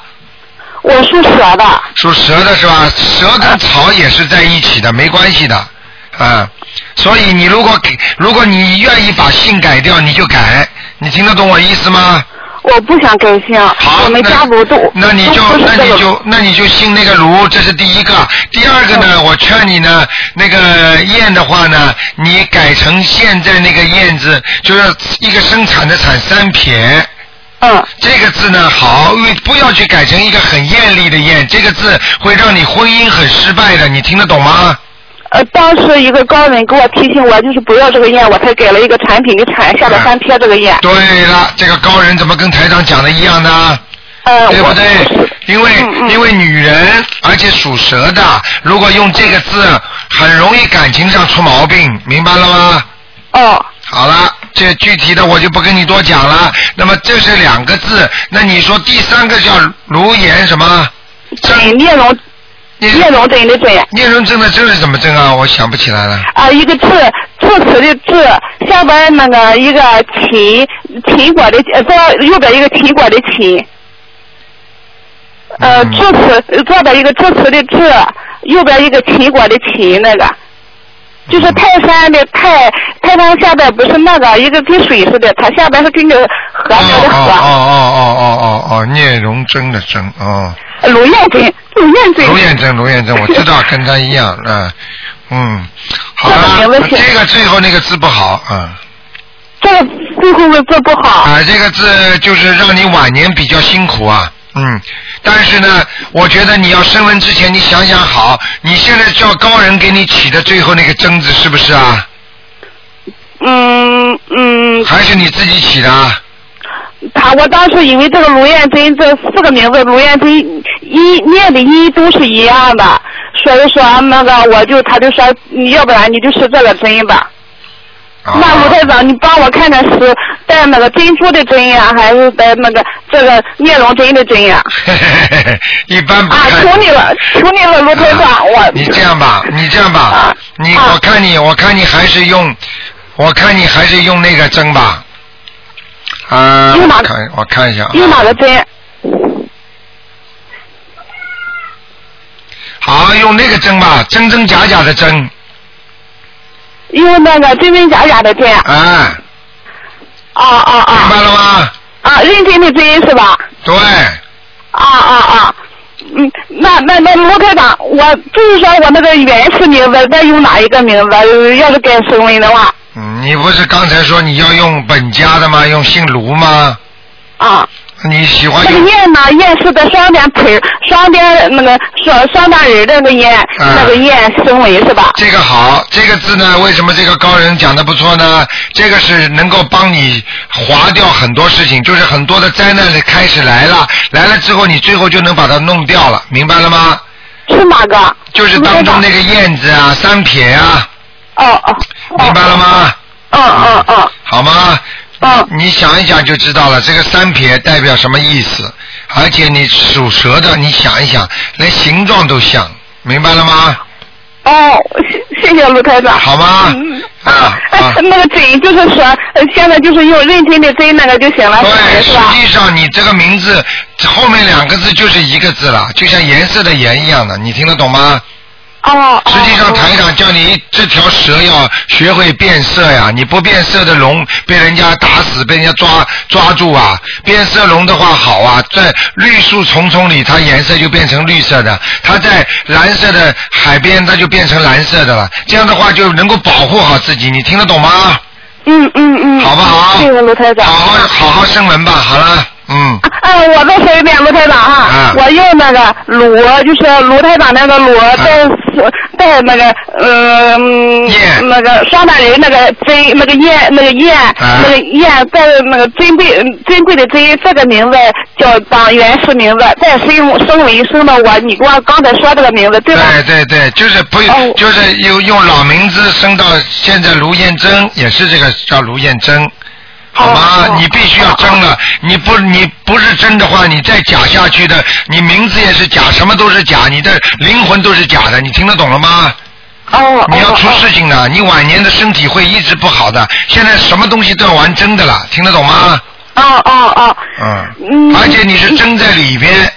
Speaker 5: 我属蛇的。
Speaker 1: 属蛇的是吧？蛇跟草也是在一起的，没关系的，啊。所以你如果给，如果你愿意把姓改掉，你就改。你听得懂我意思吗？
Speaker 5: 我不想改姓，
Speaker 1: 好，
Speaker 5: 我们家不都
Speaker 1: 那你就那你就那你就姓那个卢，这是第一个。第二个呢，我劝你呢，那个燕的话呢，你改成现在那个燕字，就是一个生产的产三撇。
Speaker 5: 嗯。
Speaker 1: 这个字呢好，不要去改成一个很艳丽的艳，这个字会让你婚姻很失败的，你听得懂吗？
Speaker 5: 呃，当时一个高人给我提醒我，就是不要这个艳，我才改了一个产品的产，下边三贴这个艳。
Speaker 1: 对了，这个高人怎么跟台长讲的一样呢？
Speaker 5: 呃，
Speaker 1: 对不对？因为、
Speaker 5: 嗯
Speaker 1: 因为女人，而且属蛇的，如果用这个字，很容易感情上出毛病，明白了吗？
Speaker 5: 哦。
Speaker 1: 好了，这具体的我就不跟你多讲了。那么这是两个字，那你说第三个叫卢岩什么？
Speaker 5: 真面容，面容真的真。
Speaker 1: 聂荣真的真是怎么真啊？我想不起来了。
Speaker 5: 啊，一个字，字词的字，下边那个一个秦，秦国的，呃，左右边一个秦国的秦。呃，
Speaker 1: 嗯
Speaker 5: 字词左边一个字词的字，右边一个秦国的秦，那个，就是泰山的泰，泰山下边不是那个一个跟水似的，它下边是跟个河边的
Speaker 1: 哦
Speaker 5: 河。
Speaker 1: 哦哦哦哦哦哦，聂荣臻的臻哦。
Speaker 5: 卢彦真，卢彦真。
Speaker 1: 卢彦珍，卢彦珍，我知道，跟他一样，嗯嗯，好了，
Speaker 5: 这个
Speaker 1: 这个最后那个字不好，嗯，
Speaker 5: 个最后的字不好。
Speaker 1: 啊，这个字就是让你晚年比较辛苦啊，嗯。但是呢，我觉得你要升温之前，你想想好，你现在叫高人给你起的最后那个真字是不是啊？
Speaker 5: 嗯嗯，
Speaker 1: 还是你自己起的啊？
Speaker 5: 他我当时以为这个卢艳珍这四个名字，卢艳珍一念的音都是一样的，所以说那个我就他就说，你要不然你就是这个针吧。
Speaker 1: 啊
Speaker 5: 那卢台长，你帮我看看是带那个珍珠的针呀，还是带那个这个面容针的针呀？
Speaker 1: 一般不
Speaker 5: 啊，求你了，求你了，卢台长，我。
Speaker 1: 你这样吧，你这样吧
Speaker 5: 啊，
Speaker 1: 你
Speaker 5: 啊
Speaker 1: 我看你，我看你还是用，我看你还是用那个针吧。啊，
Speaker 5: 用哪个
Speaker 1: 我看我看一下啊。
Speaker 5: 用哪个针？
Speaker 1: 好，用那个针吧，真真假假的针。
Speaker 5: 用那个真真假假的针。
Speaker 1: 啊，
Speaker 5: 啊啊啊
Speaker 1: 明
Speaker 5: 啊！
Speaker 1: 白了吗？
Speaker 5: 啊，认真的真是吧？
Speaker 1: 对，
Speaker 5: 啊啊啊！嗯，那那那卢科长，我就是说我那个原始名字再用哪一个名字？要是改声纹的话，
Speaker 1: 嗯，你不是刚才说你要用本家的吗？用姓卢吗？
Speaker 5: 啊，
Speaker 1: 你喜欢
Speaker 5: 那个燕呢？燕是在双点腿，双点那个双双大人的那个燕，
Speaker 1: 啊
Speaker 5: 那个燕声为是吧？
Speaker 1: 这个好，这个字呢，为什么这个高人讲的不错呢？这个是能够帮你划掉很多事情，就是很多的灾难的开始来了，来了之后你最后就能把它弄掉了，明白了吗？
Speaker 5: 是哪个？
Speaker 1: 就是当中那个燕子啊、三撇啊，
Speaker 5: 哦哦。哦
Speaker 1: 明白了？吗？
Speaker 5: 嗯嗯嗯
Speaker 1: 好吗？
Speaker 5: 嗯
Speaker 1: 你想一想就知道了，这个三撇代表什么意思？而且你属蛇的，你想一想，连形状都像，明白了吗？
Speaker 5: 哦，谢谢谢卢台长。
Speaker 1: 好吗
Speaker 5: 嗯
Speaker 1: 啊
Speaker 5: 哎
Speaker 1: 啊
Speaker 5: 那个针就是说，呃现在就是用认真的针那个就行了，
Speaker 1: 对，实？际上你这个名字后面两个字就是一个字了，就像颜色的颜一样的，你听得懂吗？
Speaker 5: 哦。
Speaker 1: 实际上
Speaker 5: 哦
Speaker 1: 台长叫你这条蛇要学会变色呀，你不变色的龙被人家打死，被人家抓抓住啊。变色龙的话好啊，在绿树丛丛里，它颜色就变成绿色的；它在蓝色的海边，它就变成蓝色的了。这样的话就能够保护好自己，你听得懂吗？
Speaker 5: 嗯嗯嗯。
Speaker 1: 好不好？
Speaker 5: 谢谢卢台长。
Speaker 1: 好好好好生纹吧，好了，嗯。
Speaker 5: 啊，我再说一遍，卢台长哈，
Speaker 1: 啊
Speaker 5: 我用那个卢，就是卢台长那个卢，带带那个嗯、
Speaker 1: 燕
Speaker 5: 那个双大人那个珍那个燕那个燕、
Speaker 1: 啊
Speaker 5: 那个燕带那个珍贵珍贵的珍这个名字叫当原始名字，再生生为生的我，你给我刚才说这个名字对吧？
Speaker 1: 对对对，就是不
Speaker 5: 哦
Speaker 1: 就是用用老名字升到现在卢燕珍，也是这个叫卢燕珍。好吗？你必须要真了，你不你不是真的话，你再假下去的，你名字也是假，什么都是假，你的灵魂都是假的，你听得懂了吗？
Speaker 5: 哦，
Speaker 1: 你要出
Speaker 5: 哦
Speaker 1: 事情的，你晚年的身体会一直不好的。现在什么东西都要玩真的了，听得懂吗？
Speaker 5: 哦哦哦，
Speaker 1: 嗯，
Speaker 5: 嗯
Speaker 1: 而且你是真在里边，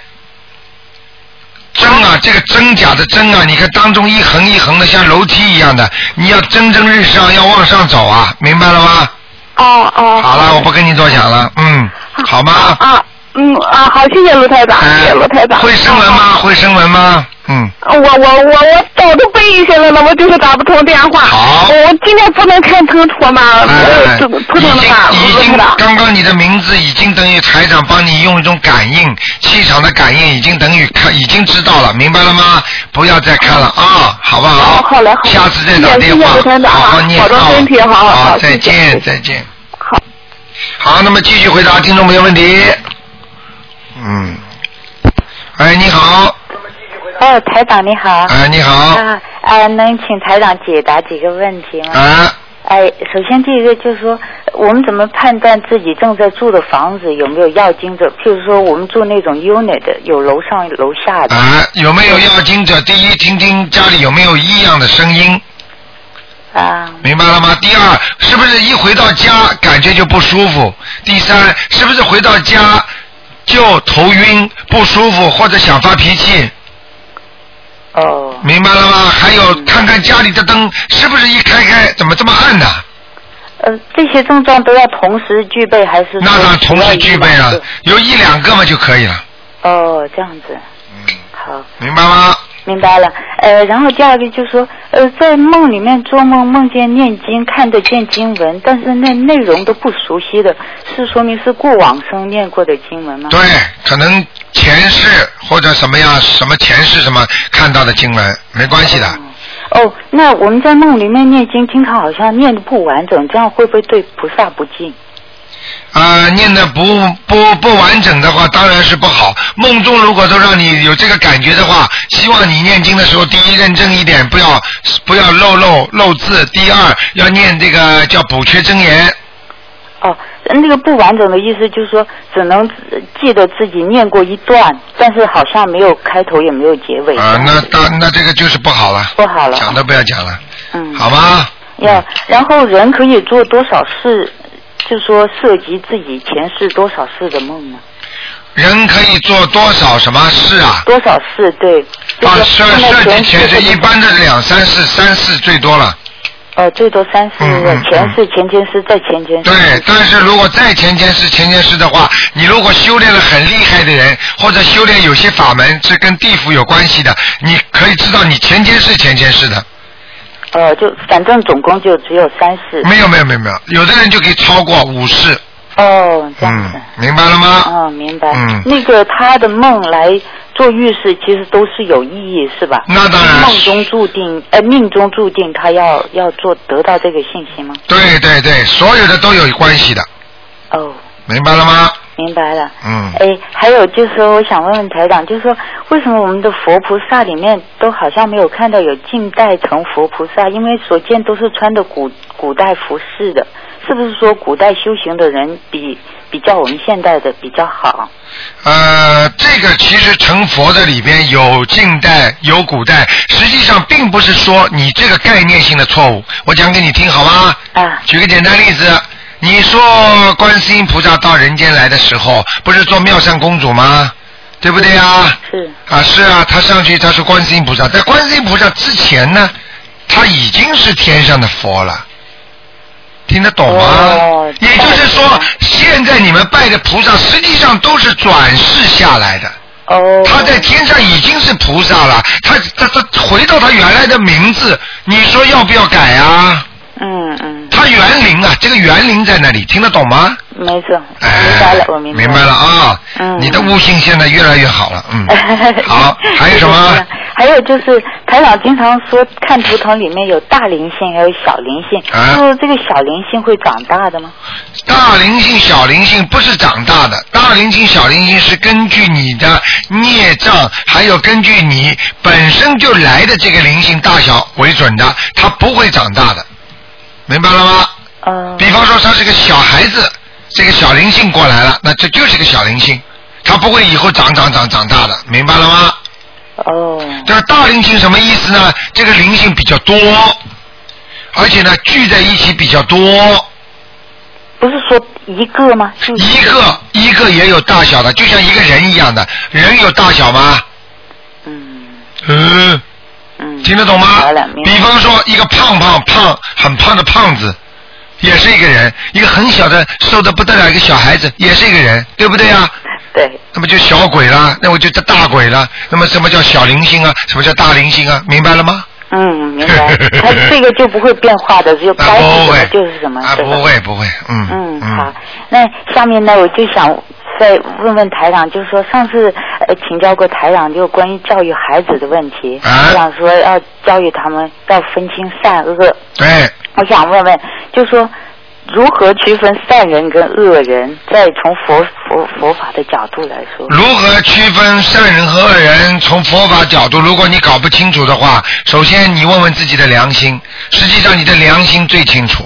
Speaker 1: 真啊，这个真假的真啊，你看当中一横一横的像楼梯一样的，你要蒸蒸日上，要往上走啊，明白了吗？
Speaker 5: 哦哦。
Speaker 1: 好了，我不跟你多讲了，嗯，好吗？
Speaker 5: 啊，嗯啊，好，谢谢卢台长，谢谢卢台长。
Speaker 1: 会声纹吗？会声纹吗？嗯，
Speaker 5: 我我我我早都背下来了，我就是打不通电话。
Speaker 1: 好
Speaker 5: 我今天不能看腾图吗？
Speaker 1: 哎
Speaker 5: 呃，图图
Speaker 1: 已经
Speaker 5: 腾的话，
Speaker 1: 已经。刚刚你的名字已经等于台长帮你用一种感应气场的感应，已经等于看已经知道了，明白了吗？不要再看了啊，好不好？
Speaker 5: 好好嘞好嘞
Speaker 1: 下次再打电话好好念
Speaker 5: 保重
Speaker 1: 啊
Speaker 5: 身体好好好
Speaker 1: 再见再见。
Speaker 5: 好。
Speaker 1: 好，那么继续回答听众朋友问题。嗯，哎，你好，
Speaker 6: 哦，台长你好。
Speaker 1: 哎，你好，
Speaker 6: 啊啊，能请台长解答几个问题吗？
Speaker 1: 啊，
Speaker 6: 哎，首先第一个就是说，我们怎么判断自己正在住的房子有没有要经者？譬如说，我们住那种 unit 的，有楼上楼下的。
Speaker 1: 啊，有没有要经者？第一，听听家里有没有异样的声音，
Speaker 6: 啊，
Speaker 1: 明白了吗？第二，是不是一回到家感觉就不舒服？第三，是不是回到家就头晕、不舒服或者想发脾气？
Speaker 6: 哦，
Speaker 1: 明白了吗？还有看看家里的灯是不是一开开怎么这么暗呢？
Speaker 6: 呃，这些症状都要同时具备，还是
Speaker 1: 那当然同时具备了
Speaker 6: 只要一两个，
Speaker 1: 有一两个嘛就可以了，
Speaker 6: 哦，这样子，
Speaker 1: 嗯，
Speaker 6: 好。
Speaker 1: 明白吗？
Speaker 6: 明白了。呃，然后第二个就是说，呃，在梦里面做梦梦见念经，看得见经文，但是那内容都不熟悉的，是说明是过往生念过的经文吗？
Speaker 1: 对，可能前世或者什么样什么前世什么看到的经文没关系的。
Speaker 6: 哦，那我们在梦里面念经，经常好像念的不完整，这样会不会对菩萨不敬？
Speaker 1: 啊，念的不不不完整的话，当然是不好。梦中如果都让你有这个感觉的话，希望你念经的时候，第一认真一点，不要不要漏漏漏字；第二要念这个叫补缺真言。
Speaker 6: 哦，那个不完整的意思就是说，只能记得自己念过一段，但是好像没有开头也没有结尾。
Speaker 1: 啊，那那那这个就是不好了。
Speaker 6: 不好了。
Speaker 1: 讲都不要讲了。
Speaker 6: 嗯。
Speaker 1: 好吗？
Speaker 6: 要，然后人可以做多少事？就说涉及自己前世多少世的梦呢？
Speaker 1: 人可以做多少什么事啊？
Speaker 6: 多少事对？
Speaker 1: 啊，涉涉及前世一般的两三世，三世最多了。
Speaker 6: 呃，最多三世，前世、前前世再前前世。
Speaker 1: 对，但是如果再前前世、前前世的话，你如果修炼了很厉害的人，或者修炼有些法门是跟地府有关系的，你可以知道你前前世、前前世的。
Speaker 6: 呃，就反正总共就只有三世。
Speaker 1: 没有没有没有没有，有的人就可以超过五世。
Speaker 6: 哦，这样子。
Speaker 1: 明白了吗？
Speaker 6: 哦，明白。
Speaker 1: 嗯。
Speaker 6: 那个他的梦来做预示，其实都是有意义，是吧？
Speaker 1: 那当然。
Speaker 6: 梦中注定，呃，命中注定他要要做得到这个信息吗？
Speaker 1: 对对对，所有的都有关系的。
Speaker 6: 哦。
Speaker 1: 明白了吗？
Speaker 6: 明白了。
Speaker 1: 嗯。
Speaker 6: 哎，还有就是说，我想问问台长，就是说，为什么我们的佛菩萨里面都好像没有看到有近代成佛菩萨？因为所见都是穿的古古代服饰的，是不是说古代修行的人比比较我们现代的比较好？
Speaker 1: 呃，这个其实成佛的里边有近代有古代，实际上并不是说你这个概念性的错误。我讲给你听好吗？
Speaker 6: 啊。
Speaker 1: 举个简单例子。你说观世音菩萨到人间来的时候，不是做妙善公主吗？对不对啊？
Speaker 6: 是。
Speaker 1: 啊，是啊，他上去他是观世音菩萨，在观世音菩萨之前呢，他已经是天上的佛了，听得懂吗？
Speaker 6: 哦。
Speaker 1: 也就是说，现在你们拜的菩萨实际上都是转世下来的。
Speaker 6: 哦。
Speaker 1: 他在天上已经是菩萨了，他他他回到他原来的名字，你说要不要改啊？
Speaker 6: 嗯嗯。
Speaker 1: 他园林啊，这个园林在那里，听得懂吗？
Speaker 6: 没错，
Speaker 1: 哎
Speaker 6: 明白了，我明白。
Speaker 1: 明白了啊！
Speaker 6: 嗯。
Speaker 1: 你的悟性现在越来越好了，嗯。好，还有什么？
Speaker 6: 还有就是台长经常说看图腾里面有大灵性，还有小灵性。
Speaker 1: 啊。
Speaker 6: 说这个小灵性会长大的吗？
Speaker 1: 大灵性、小灵性不是长大的，大灵性、小灵性是根据你的孽障，还有根据你本身就来的这个灵性大小为准的，它不会长大的。明白了吗？
Speaker 6: 嗯。
Speaker 1: 比方说，他是个小孩子，这个小灵性过来了，那这就是个小灵性，他不会以后长长长长大的，明白了吗？
Speaker 6: 哦。
Speaker 1: 这个大灵性什么意思呢？这个灵性比较多，而且呢聚在一起比较多。
Speaker 6: 不是说一个吗？
Speaker 1: 一个一个也有大小的，就像一个人一样的，人有大小吗？
Speaker 6: 嗯。
Speaker 1: 嗯。听得懂吗？比方说，一个胖胖胖很胖的胖子，也是一个人；一个很小的瘦的不得了一个小孩子，也是一个人，对不对啊？
Speaker 6: 对。
Speaker 1: 那么就小鬼了，那我就叫大鬼了。那么什么叫小灵性啊？什么叫大灵性啊？明白了吗？
Speaker 6: 嗯，明白。它这个就不会变化的，只有该是什么就是什么。
Speaker 1: 啊，不会不会，嗯。
Speaker 6: 嗯，好。那下面呢，我就想。再问问台长，就是说上次呃请教过台长，就关于教育孩子的问题。台长说要教育他们要分清善恶。
Speaker 1: 对。
Speaker 6: 我想问问，就是说如何区分善人跟恶人？再从佛佛佛法的角度来说。
Speaker 1: 如何区分善人和恶人？从佛法角度，如果你搞不清楚的话，首先你问问自己的良心。实际上你的良心最清楚，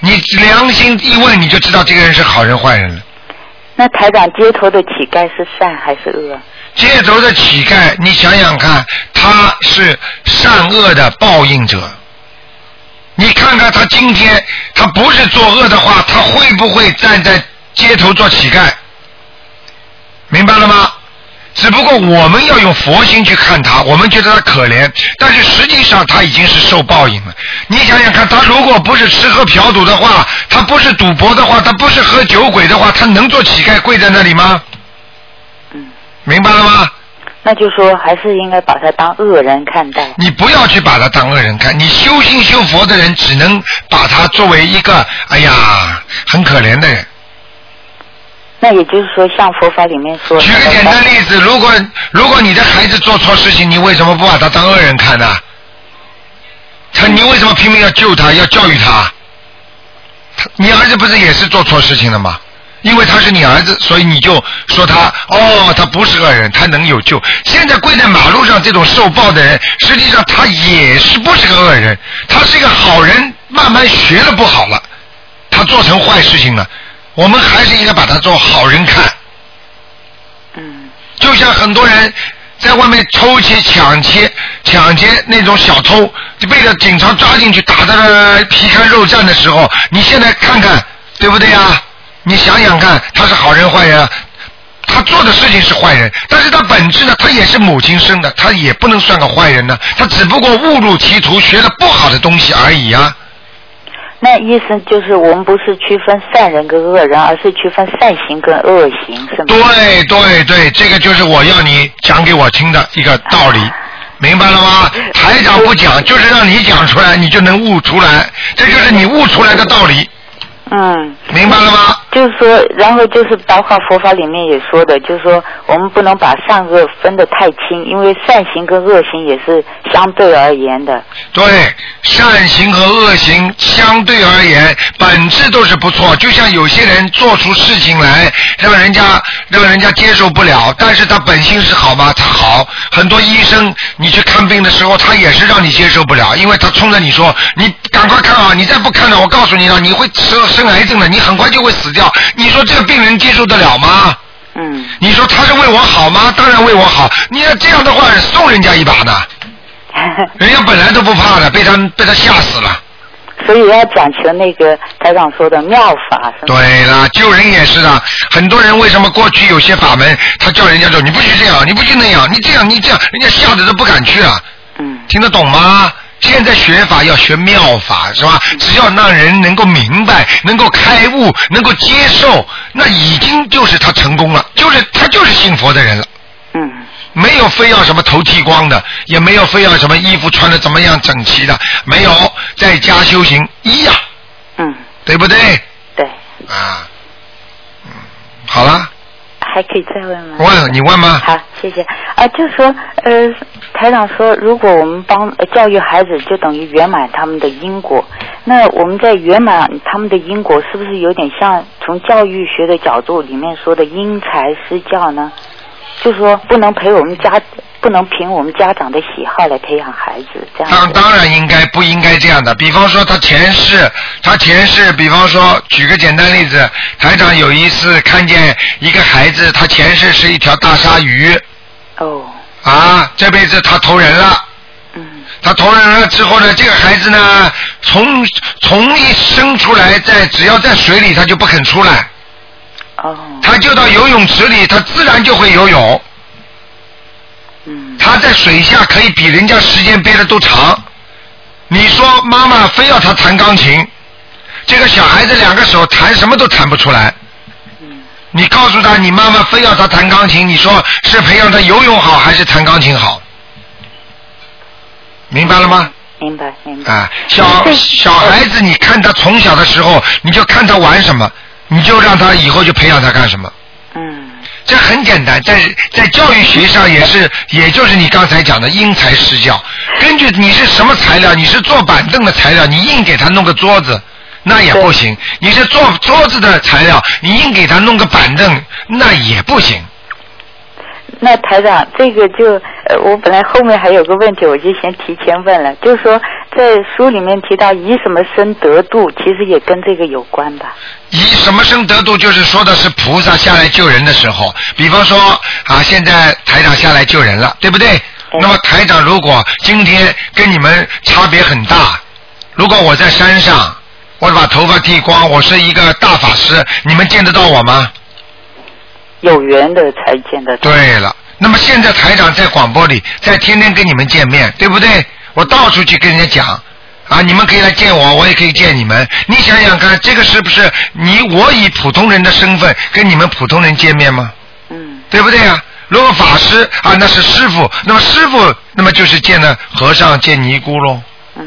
Speaker 1: 你良心一问你就知道这个人是好人坏人了。
Speaker 6: 那台长街头的乞丐是善还是恶？
Speaker 1: 街头的乞丐，你想想看，他是善恶的报应者。你看看他今天，他不是作恶的话，他会不会站在街头做乞丐？明白了吗？只不过我们要用佛心去看他，我们觉得他可怜，但是实际上他已经是受报应了。你想想看，他如果不是吃喝嫖赌的话，他不是赌博的话，他不是喝酒鬼的话，他能做乞丐跪在那里吗？
Speaker 6: 嗯。
Speaker 1: 明白了吗？
Speaker 6: 那就说还是应该把他当恶人看待。
Speaker 1: 你不要去把他当恶人看，你修心修佛的人只能把他作为一个哎呀很可怜的人。
Speaker 6: 那也就是说，像佛法里面说，
Speaker 1: 举个简单例子，如果如果你的孩子做错事情，你为什么不把他当恶人看呢？他你为什么拼命要救他，要教育他？你儿子不是也是做错事情了吗？因为他是你儿子，所以你就说他哦，他不是恶人，他能有救。现在跪在马路上这种受报的人，实际上他也是不是个恶人，他是一个好人，慢慢学了不好了，他做成坏事情了，我们还是应该把他做好人看。
Speaker 6: 嗯
Speaker 1: 就像很多人在外面偷窃、抢劫、抢劫那种小偷，就被了警察抓进去打的皮开肉绽的时候，你现在看看，对不对呀？你想想看，他是好人坏人啊？他做的事情是坏人，但是他本质呢，他也是母亲生的，他也不能算个坏人呢。他只不过误入歧途，学了不好的东西而已啊。
Speaker 6: 那意思就是我们不是区分善人跟恶人，而是区分善行跟恶行，是吗？
Speaker 1: 对对对，这个就是我要你讲给我听的一个道理，明白了吗？台长不讲，就是让你讲出来，你就能悟出来，这就是你悟出来的道理，
Speaker 6: 嗯。
Speaker 1: 明白了吗？
Speaker 6: 就是说，然后就是包括佛法里面也说的，就是说我们不能把善恶分得太清，因为善行跟恶行也是相对而言的。
Speaker 1: 对，善行和恶行相对而言，本质都是不错。就像有些人做出事情来，让人家让人家接受不了，但是他本性是好吗？他好。很多医生，你去看病的时候，他也是让你接受不了，因为他冲着你说：“你赶快看啊！你再不看了，我告诉你了，你会生生癌症了，你很快就会死掉。”你说这个病人接受得了吗？
Speaker 6: 嗯。
Speaker 1: 你说他是为我好吗？当然为我好。你要这样的话，送人家一把呢。人家本来都不怕的，被他被他吓死了。
Speaker 6: 所以要讲求那个台长说的妙法？
Speaker 1: 对了，救人也是啊。很多人为什么过去有些法门，他叫人家说你不许这样，你不许那样，你这样你这样，人家吓得都不敢去啊。
Speaker 6: 嗯。
Speaker 1: 听得懂吗？现在学法要学妙法，是吧？只要让人能够明白、能够开悟、能够接受，那已经就是他成功了，就是他就是信佛的人了。
Speaker 6: 嗯。
Speaker 1: 没有非要什么头剃光的，也没有非要什么衣服穿的怎么样整齐的，没有，在家修行一样，
Speaker 6: 嗯，
Speaker 1: 对不对？
Speaker 6: 对。
Speaker 1: 啊，嗯，好了，
Speaker 6: 还可以再问吗？
Speaker 1: 问你问吗？
Speaker 6: 好，谢谢。啊，就说呃，台长说，如果我们帮、呃教育孩子，就等于圆满他们的因果。那我们在圆满他们的因果，是不是有点像从教育学的角度里面说的因材施教呢？就说不能陪我们家，不能凭我们家长的喜好来培养孩子，这样。
Speaker 1: 当当然应该不应该这样的。比方说他前世，他前世，比方说举个简单例子，台长有一次看见一个孩子，他前世是一条大鲨鱼。
Speaker 6: 哦。
Speaker 1: 啊，这辈子他投人了。
Speaker 6: 嗯。
Speaker 1: 他投人了之后呢，这个孩子呢，从从一生出来，在只要在水里，他就不肯出来。
Speaker 6: 哦。
Speaker 1: 他就到游泳池里，他自然就会游泳。
Speaker 6: 嗯。
Speaker 1: 他在水下可以比人家时间憋的都长。你说妈妈非要他弹钢琴，这个小孩子两个手弹什么都弹不出来。你告诉他，你妈妈非要他弹钢琴，你说是培养他游泳好还是弹钢琴好？明白了吗？
Speaker 6: 明白，明白。
Speaker 1: 啊，小小孩子，你看他从小的时候，你就看他玩什么，你就让他以后就培养他干什么。
Speaker 6: 嗯。
Speaker 1: 这很简单，在在教育学上也是，也就是你刚才讲的因材施教。根据你是什么材料，你是做板凳的材料，你硬给他弄个桌子，那也不行。你是做桌子的材料，你硬给他弄个板凳，那也不行。
Speaker 6: 那台长，这个就呃，我本来后面还有个问题，我就先提前问了，就是说在书里面提到以什么身得度，其实也跟这个有关吧？
Speaker 1: 以什么身得度，就是说的是菩萨下来救人的时候，比方说啊，现在台长下来救人了，对不对？那么台长如果今天跟你们差别很大，如果我在山上，我把头发剃光，我是一个大法师，你们见得到我吗？
Speaker 6: 有缘的才见得。
Speaker 1: 对了，那么现在台长在广播里，在天天跟你们见面，对不对？我到处去跟人家讲，啊，你们可以来见我，我也可以见你们。你想想看，这个是不是你我以普通人的身份跟你们普通人见面吗？
Speaker 6: 嗯。
Speaker 1: 对不对啊？如果法师啊，那是师傅，那么师傅，那么就是见了和尚见尼姑喽。
Speaker 6: 嗯。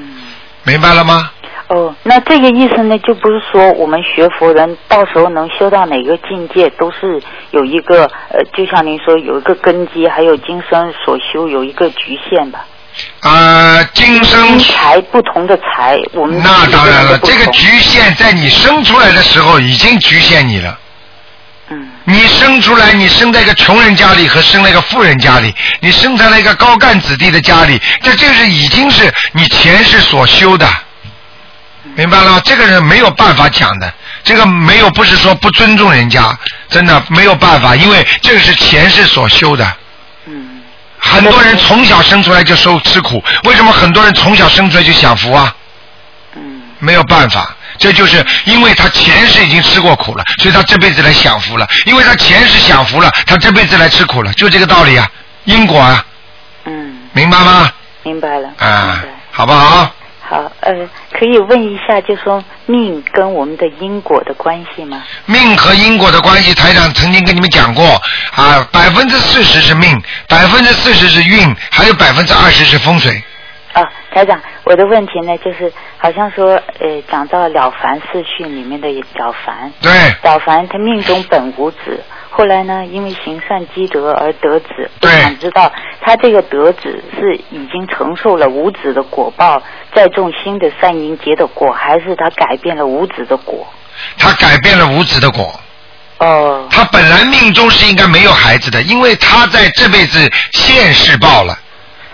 Speaker 1: 明白了吗？
Speaker 6: 哦，那这个意思呢，就不是说我们学佛人到时候能修到哪个境界，都是有一个呃，就像您说有一个根基，还有今生所修有一个局限吧。
Speaker 1: 啊，今生
Speaker 6: 财不同的财，我们
Speaker 1: 那当然了，这个局限在你生出来的时候已经局限你了。
Speaker 6: 嗯。
Speaker 1: 你生出来，你生在一个穷人家里和生在一个富人家里，你生在了一个高干子弟的家里，这就是已经是你前世所修的，明白了吗？这个人没有办法讲的，这个没有不是说不尊重人家，真的没有办法，因为这个是前世所修的。
Speaker 6: 嗯。
Speaker 1: 很多人从小生出来就受吃苦，为什么很多人从小生出来就享福啊？
Speaker 6: 嗯。
Speaker 1: 没有办法，这就是因为他前世已经吃过苦了，所以他这辈子来享福了。因为他前世享福了，他这辈子来吃苦了，就这个道理啊，因果啊，
Speaker 6: 嗯，
Speaker 1: 明白吗？
Speaker 6: 明白了。
Speaker 1: 啊，好不好？
Speaker 6: 好，呃，可以问一下，就说命跟我们的因果的关系吗？
Speaker 1: 命和因果的关系，台长曾经跟你们讲过啊，百分之四十是命，百分之四十是运，还有百分之二十是风水。
Speaker 6: 啊，台长，我的问题呢，就是好像说，呃，讲到《了凡四训》里面的了凡，
Speaker 1: 对，
Speaker 6: 了凡他命中本无子，后来呢，因为行善积德而得子。
Speaker 1: 对
Speaker 6: 我想知道他这个得子是已经承受了无子的果报，再种新的善因结的果，还是他改变了无子的果？
Speaker 1: 他改变了无子的果。
Speaker 6: 哦。
Speaker 1: 他本来命中是应该没有孩子的，因为他在这辈子现世报了，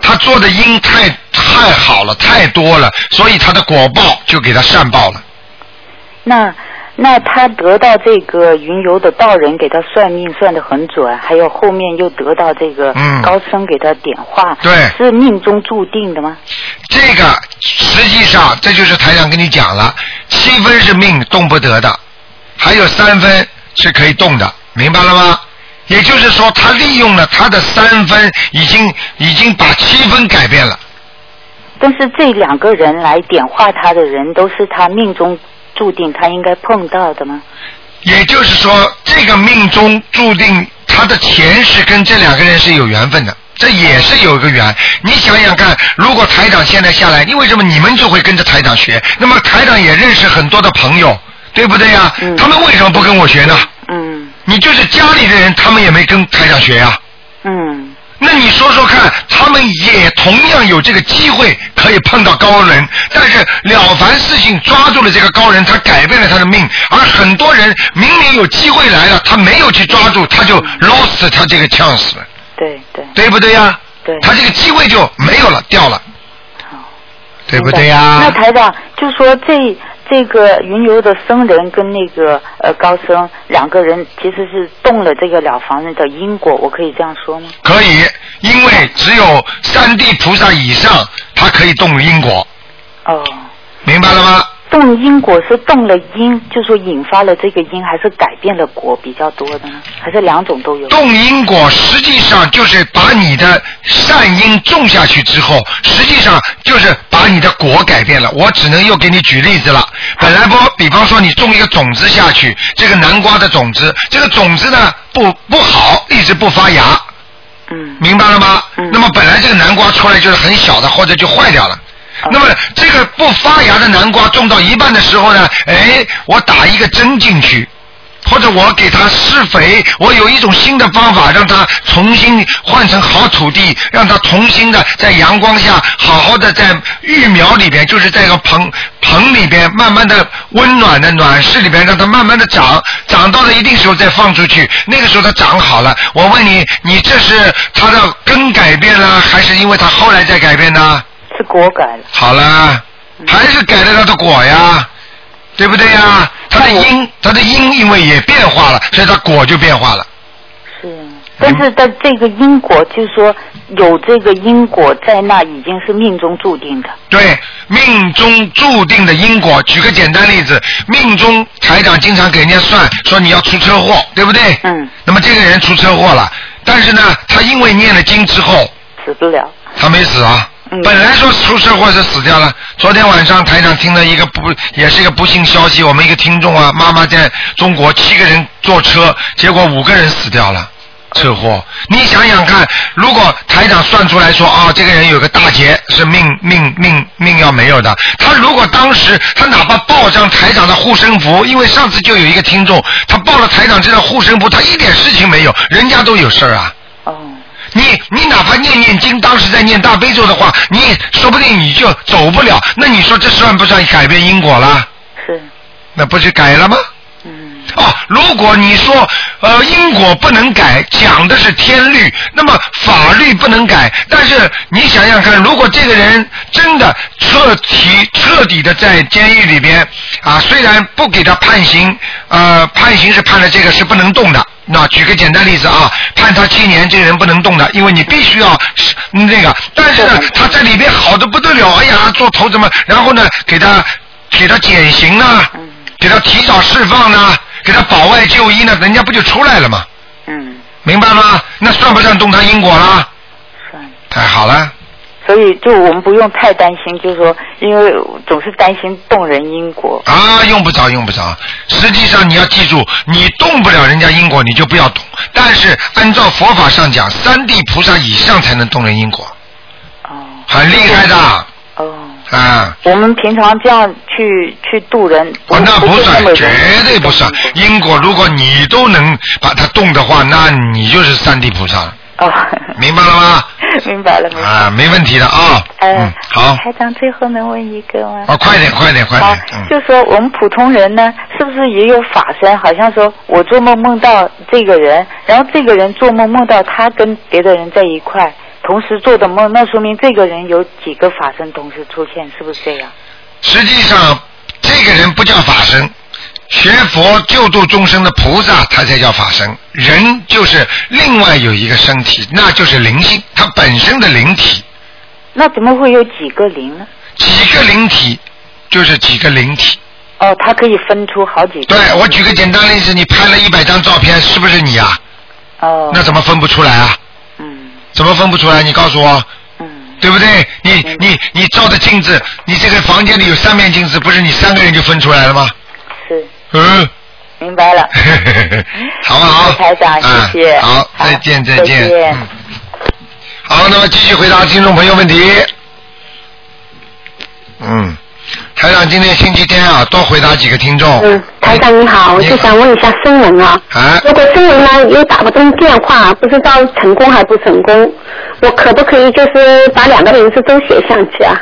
Speaker 1: 他做的因太太好了，太多了，所以他的果报就给他善报了。
Speaker 6: 那那他得到这个云游的道人给他算命算的很准，还有后面又得到这个
Speaker 1: 嗯
Speaker 6: 高僧给他点化，
Speaker 1: 对
Speaker 6: 是命中注定的吗？
Speaker 1: 这个实际上这就是台长跟你讲了，七分是命动不得的，还有三分是可以动的，明白了吗？也就是说，他利用了他的三分，已经已经把七分改变了。
Speaker 6: 但是这两个人来点化他的人，都是他命中注定他应该碰到的吗？
Speaker 1: 也就是说，这个命中注定他的前世跟这两个人是有缘分的，这也是有一个缘。你想想看，如果台长现在下来，你为什么你们就会跟着台长学？那么台长也认识很多的朋友，对不对呀、他们为什么不跟我学呢？
Speaker 6: 嗯
Speaker 1: 你就是家里的人，他们也没跟台长学呀、
Speaker 6: 嗯
Speaker 1: 那你说说看，他们也同样有这个机会可以碰到高人，但是了凡四训抓住了这个高人，他改变了他的命，而很多人明明有机会来了，他没有去抓住，他就 lost 他这个 chance 了，
Speaker 6: 对对
Speaker 1: 对不对呀？
Speaker 6: 对。
Speaker 1: 他这个机会就没有了，掉了，对不对呀？
Speaker 6: 那台长就说这这个云游的僧人跟那个呃高僧两个人其实是动了这个了凡人的因果，我可以这样说吗？
Speaker 1: 可以，因为只有三地菩萨以上，他可以动因果，
Speaker 6: 哦。
Speaker 1: 明白了吗？
Speaker 6: 动因果是动了因，就说引发了这个因，还是改变了果比较多的呢？还是两种都有？
Speaker 1: 动因果实际上就是把你的善因种下去之后，实际上就是把你的果改变了。我只能又给你举例子了。本来不，比方说你种一个种子下去，这个南瓜的种子，这个种子呢不不好，一直不发芽。
Speaker 6: 嗯。
Speaker 1: 明白了吗？那么本来这个南瓜出来就是很小的，或者就坏掉了。那么这个不发芽的南瓜种到一半的时候呢，哎，我打一个针进去，或者我给它施肥，我有一种新的方法，让它重新换成好土地，让它重新的在阳光下好好的在育苗里边，就是在一个棚棚里边，慢慢的温暖的暖室里边，让它慢慢的长，长到了一定时候再放出去，那个时候它长好了。我问你，你这是它的根改变了，还是因为它后来再改变呢？
Speaker 6: 是果改了。
Speaker 1: 好了，还是改了他的果呀，对不对呀？他的因，他的因因为也变化了，所以他果就变化了。
Speaker 6: 是但是在这个因果，就是说有这个因果在那，已经是命中注定的。
Speaker 1: 对，命中注定的因果。举个简单例子，命中台长经常给人家算，说你要出车祸，对不对？
Speaker 6: 嗯。
Speaker 1: 那么这个人出车祸了，但是呢，他因为念了经之后，
Speaker 6: 死不了。
Speaker 1: 他没死啊。
Speaker 6: 嗯
Speaker 1: 本来说出车祸是死掉了，昨天晚上台长听了一个不，也是一个不幸消息，我们一个听众啊，妈妈在中国七个人坐车，结果五个人死掉了。车祸。你想想看，如果台长算出来说啊，这个人有个大劫是命命命命要没有的，他如果当时他哪怕报上台长的护身符，因为上次就有一个听众，他报了台长这张护身符，他一点事情没有，人家都有事儿啊。
Speaker 6: 哦，
Speaker 1: 你你哪怕念念经，当时在念大悲咒的话，你说不定你就走不了。那你说这算不算改变因果了？
Speaker 6: 是，
Speaker 1: 那不是改了吗？
Speaker 6: 嗯，
Speaker 1: 哦，如果你说呃因果不能改，讲的是天律，那么法律不能改。但是你想想看，如果这个人真的彻底彻底的在监狱里边啊，虽然不给他判刑，呃，判刑是判了这个是不能动的。那举个简单例子啊，判他七年，这个人不能动的，因为你必须要嗯那个。但是呢，他在里边好的不得了，哎呀，做头怎么？然后呢，给他给他减刑呢，给他提早释放呢，给他保外就医呢，人家不就出来了吗？
Speaker 6: 嗯，
Speaker 1: 明白吗？那算不算动他因果了？
Speaker 6: 算。
Speaker 1: 太好了，
Speaker 6: 所以就我们不用太担心，就是说，因为总是担心动人因果。
Speaker 1: 啊，用不着，用不着。实际上你要记住，你动不了人家因果，你就不要动。但是按照佛法上讲，三地菩萨以上才能动人因果，
Speaker 6: 哦
Speaker 1: 很厉害的
Speaker 6: 哦，
Speaker 1: 啊。
Speaker 6: 我们平常这样去去渡人，
Speaker 1: 哦，那不算，绝对不算。因果如果你都能把它动的话，那你就是三地菩萨了，
Speaker 6: 哦，
Speaker 1: 明白了吗？
Speaker 6: 明白了，明白了。
Speaker 1: 啊，没问题的啊。
Speaker 6: 呃
Speaker 1: 嗯，，好，
Speaker 6: 台长最后能问一个吗？
Speaker 1: 啊，快点，快点，快点，，嗯。
Speaker 6: 就说我们普通人呢，是不是也有法身？好像说我做梦梦到这个人，然后这个人做梦梦到他跟别的人在一块，同时做的梦，那说明这个人有几个法身同时出现，是不是这样？
Speaker 1: 实际上，这个人不叫法身，学佛救度众生的菩萨，他才叫法身。人就是另外有一个身体，那就是灵性，它本身的灵体。
Speaker 6: 那怎么会有几个灵呢？
Speaker 1: 几个灵体就是几个灵体。
Speaker 6: 哦，它可以分出好几个。
Speaker 1: 对我举个简单例子，你拍了一百张照片，是不是你啊？
Speaker 6: 哦。
Speaker 1: 那怎么分不出来啊？
Speaker 6: 嗯
Speaker 1: 怎么分不出来？你告诉我，
Speaker 6: 嗯
Speaker 1: 对不对？你你你照的镜子，你这个房间里有三面镜子，不是你三个人就分出来了吗？
Speaker 6: 是
Speaker 1: 嗯。
Speaker 6: 明白了。
Speaker 1: 好不好？
Speaker 6: 台长，
Speaker 1: 啊
Speaker 6: 谢谢。
Speaker 1: 好，再见，
Speaker 6: 再
Speaker 1: 见。
Speaker 6: 见
Speaker 1: 嗯。好，那么继续回答听众朋友问题。嗯，台长今天星期天啊，多回答几个听众。
Speaker 7: 嗯，台长你好，我就想问一下声纹啊。
Speaker 1: 啊
Speaker 7: 如果声纹呢又打不通电话，不知道成功还不成功，我可不可以就是把两个名字都写上去啊？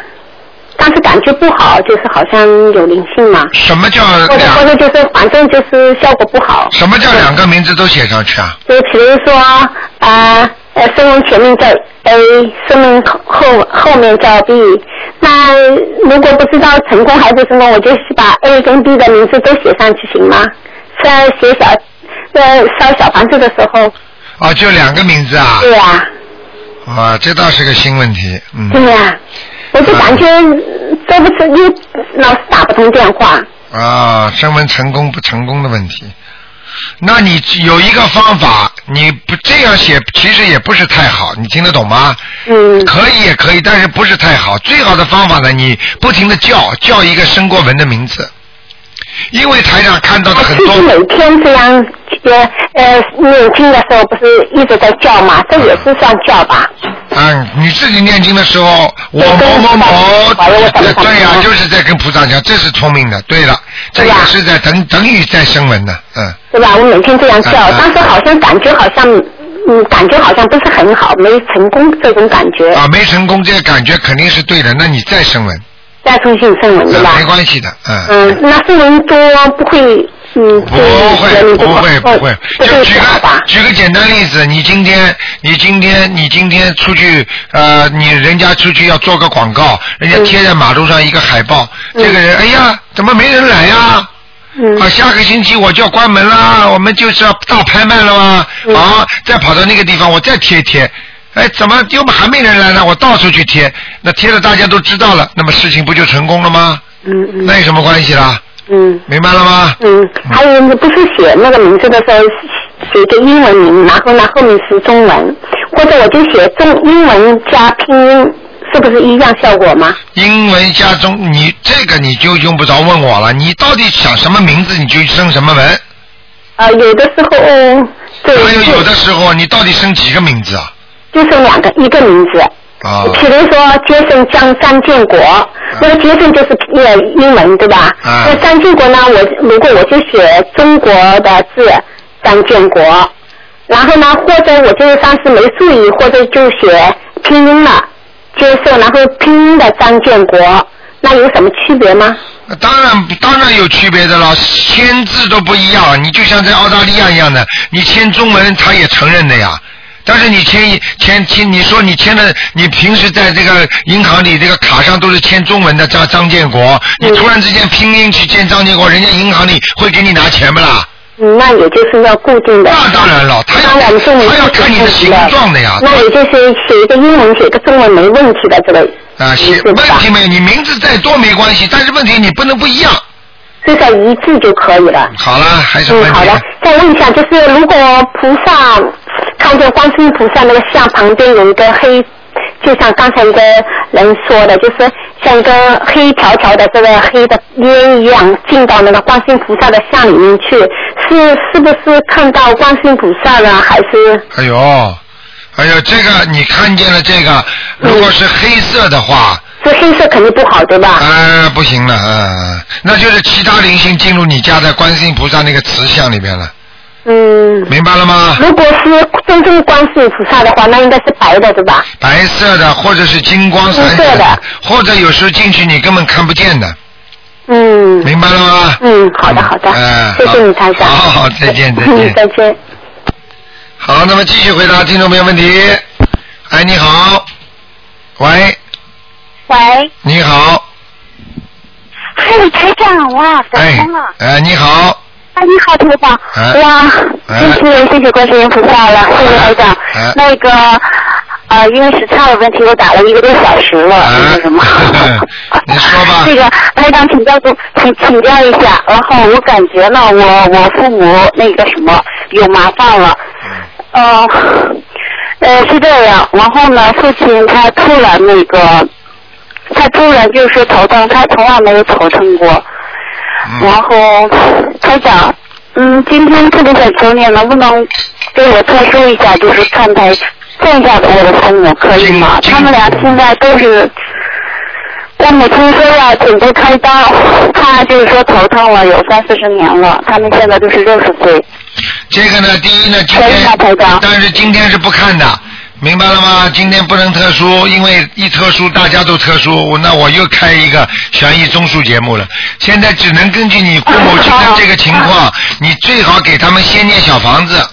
Speaker 7: 但是感觉不好，就是好像有灵性嘛，
Speaker 1: 什么叫
Speaker 7: 或者或
Speaker 1: 两？
Speaker 7: 者就是反正就是效果不好。
Speaker 1: 什么叫两个名字都写上去啊？
Speaker 7: 就比如说啊呃，声纹前面叫 A，声纹后后面叫 B。那如果不知道成功还是什么，我就是把 A 跟 B 的名字都写上去行吗？在写小在烧小房子的时候，
Speaker 1: 啊，就两个名字啊？
Speaker 7: 对呀、
Speaker 1: 啊，这倒是个新问题。嗯。
Speaker 7: 对呀、我就感觉这不是又老是打不通电话。
Speaker 1: 啊，声纹成功不成功的问题。那你有一个方法，你不这样写，其实也不是太好，你听得懂吗？
Speaker 7: 嗯。
Speaker 1: 可以也可以，但是不是太好。最好的方法呢，你不停的叫叫一个升过文的名字，因为台上看到的很多
Speaker 7: 每天这样呃呃念经的时候，不是一直在叫吗？这也是算叫吧？
Speaker 1: 嗯，你自己念经的时候，我某某某，对呀、就是在跟菩萨讲，这是聪明的，对了，这也是在等等于在声闻的，嗯。
Speaker 7: 对吧？我每天这样叫，但是好像感觉好像，嗯，感觉好像不是很好，没成功这种感觉。
Speaker 1: 啊，没成功，这个感觉肯定是对的，那你再声闻，
Speaker 7: 再重新声纹对吧
Speaker 1: 啊，？没关系的，嗯。
Speaker 7: 嗯，那声纹多不会，嗯，
Speaker 1: 不会，不会，不会。就举个？举个简单例子，你今天，你今天，你今天出去，呃，你人家出去要做个广告，人家贴在马路上一个海报，这个人，哎呀，怎么没人来呀？
Speaker 7: 嗯
Speaker 1: 啊，下个星期我就要关门啦，我们就是要大拍卖了吗？
Speaker 7: 嗯
Speaker 1: 好，再跑到那个地方，我再贴一贴。哎，怎么又还没人来呢？我到处去贴，那贴了大家都知道了，那么事情不就成功了吗？
Speaker 7: 嗯嗯
Speaker 1: 那有什么关系啦？
Speaker 7: 嗯
Speaker 1: 明白了吗？
Speaker 7: 嗯，还有你不是写那个名字的时候写个英文名，然后呢后面是中文，或者我就写中英文加拼音，是不是一样效果吗？
Speaker 1: 英文加中，你这个你就用不着问我了，你到底想什么名字你就生什么文。
Speaker 7: 啊，有的时候对
Speaker 1: 还有有的时候你到底生几个名字啊？
Speaker 7: 就剩两个，一个名字。
Speaker 1: 啊，
Speaker 7: 比如说杰森江张建国，那个杰森就是呃英文对吧？
Speaker 1: 啊
Speaker 7: 那张建国呢，我如果我就写中国的字张建国，然后呢，或者我就是当时没注意，或者就写拼音了，接受，然后拼音的张建国，那有什么区别吗？
Speaker 1: 当然当然有区别的了，签字都不一样。你就像在澳大利亚一样的，你签中文他也承认的呀。但是你签一签签，你说你签的，你平时在这个银行里这个卡上都是签中文的张张建国，你突然之间拼音去签张建国，人家银行里会给你拿钱不啦？
Speaker 7: 嗯，那也就是要固定的。
Speaker 1: 那当然了，他要他要看你的形状的呀。
Speaker 7: 那也就是写一个英文，写一个中文没问题的这个。
Speaker 1: 啊，写问题没有，你名字再多没关系，但是问题你不能不一样。
Speaker 7: 至少一致就可以了。
Speaker 1: 好了，还是
Speaker 7: 嗯，
Speaker 1: 问题。
Speaker 7: 好的。再问一下，就是如果菩萨看见观世音菩萨那个像旁边有一个黑，就像刚才一个人说的，就是像一个黑条条的这个黑的烟一样进到那个观世音菩萨的像里面去，是是不是看到观世音菩萨了，还是？
Speaker 1: 哎呦，哎呦，这个你看见了这个，如果是黑色的话，
Speaker 7: 这黑色肯定不好，对吧？
Speaker 1: 啊、不行了，嗯、那就是其他灵性进入你家的观世音菩萨那个慈像里面了，
Speaker 7: 嗯。
Speaker 1: 明白了吗？
Speaker 7: 如果是真正观世音菩萨的话，那应该是白的，对吧？
Speaker 1: 白色的或者是金光闪闪
Speaker 7: 的，
Speaker 1: 或者有时候进去你根本看不见的，
Speaker 7: 嗯。
Speaker 1: 明白了吗？
Speaker 7: 嗯，好的好的，
Speaker 1: 嗯
Speaker 7: 谢谢你台长。
Speaker 1: 好好再见再见
Speaker 7: 嗯，再见。
Speaker 1: 好，那么继续回答听众朋友问题。哎，你好，喂，
Speaker 8: 喂，
Speaker 1: 你好，
Speaker 8: 嗨，台长哇，打了。，
Speaker 1: 哎，你好，
Speaker 8: 啊，你好，台长。
Speaker 1: 哎
Speaker 8: 哇，
Speaker 1: 哎
Speaker 8: 真是谢谢观世音菩萨了，谢谢台长。
Speaker 1: 哎
Speaker 8: 那个呃，因为时差的问题，我打了一个多小时了，那个什么。
Speaker 1: 你说吧。
Speaker 8: 这个台长请教请请请教一下，然后我感觉呢，我我父母那个什么有麻烦了，呃呃是这样，然后呢，父亲他突然那个，他突然就是头疼，他从来没有头疼过，然后台长，嗯，今天特别想求你，能不能给我特殊一下，就是看台看一下我的父母可以吗？他们俩现在都是。我母亲说要准备开刀，她就是说头疼了有三四十年了，他们现在都是六十岁。
Speaker 1: 这个呢，第一呢，今天，但是今天是不看的，明白了吗？今天不能特殊，因为一特殊大家都特殊，那我又开一个悬疑综述节目了。现在只能根据你父母亲的这个情况，你最好给他们先念小房子。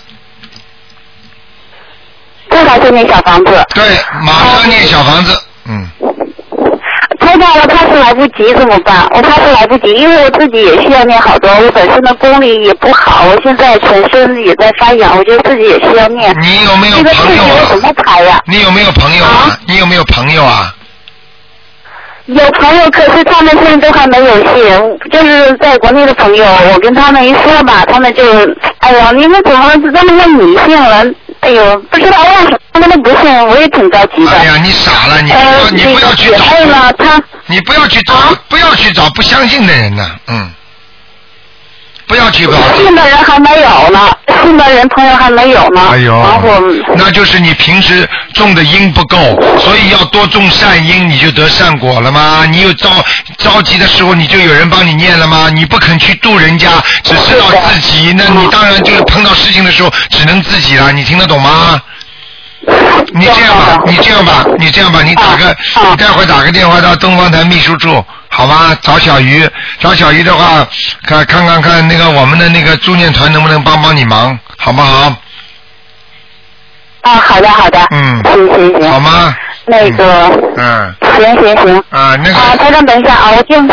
Speaker 8: 最好先念小房子。
Speaker 1: 对，马上念小房子，嗯。
Speaker 8: 台长，我怕是来不及怎么办？我怕是来不及，因为我自己也需要念好多，我本身的功力也不好，我现在全身也在发痒，我觉得自己也需要念。
Speaker 1: 你有没有朋友啊
Speaker 8: 自己我怎么排呀？
Speaker 1: 你有没有朋友啊？你有没有朋友啊？
Speaker 8: 有朋友，可是他们现在都还没有信，就是在国内的朋友，我跟他们一说吧，他们就，哎呀，你们怎么这么问迷信了？哎呦，不知道为什么他们都不信，我也挺着急的。
Speaker 1: 哎呀，你傻了，你不
Speaker 8: 呃
Speaker 1: 要，你不要去找
Speaker 8: 姐妹呢，她
Speaker 1: 你不要去找，不要去找不相信的人呢，嗯，不要去找。
Speaker 8: 信的人还没有呢，信的人朋友还没有呢。
Speaker 1: 哎呦
Speaker 8: 然后，
Speaker 1: 那就是你平时种的因不够，所以要多种善因，你就得善果了吗？你有着着急的时候，你就有人帮你念了吗？你不肯去度人家，只知道自己，那你当然就是碰到事情的时候只能自己了。你听得懂吗？你这样吧，你这样吧，你这样吧，你打个，你待会儿打个电话到东方台秘书处，好吗？找小鱼，找小鱼的话，看看看看那个我们的那个助念团能不能帮帮你忙，好不好？
Speaker 8: 啊，好的好的，
Speaker 1: 嗯，
Speaker 8: 行行行，
Speaker 1: 好吗？
Speaker 8: 那个，
Speaker 1: 嗯，
Speaker 8: 行行行，
Speaker 1: 啊，那个
Speaker 8: 啊，台长，等一下啊，我进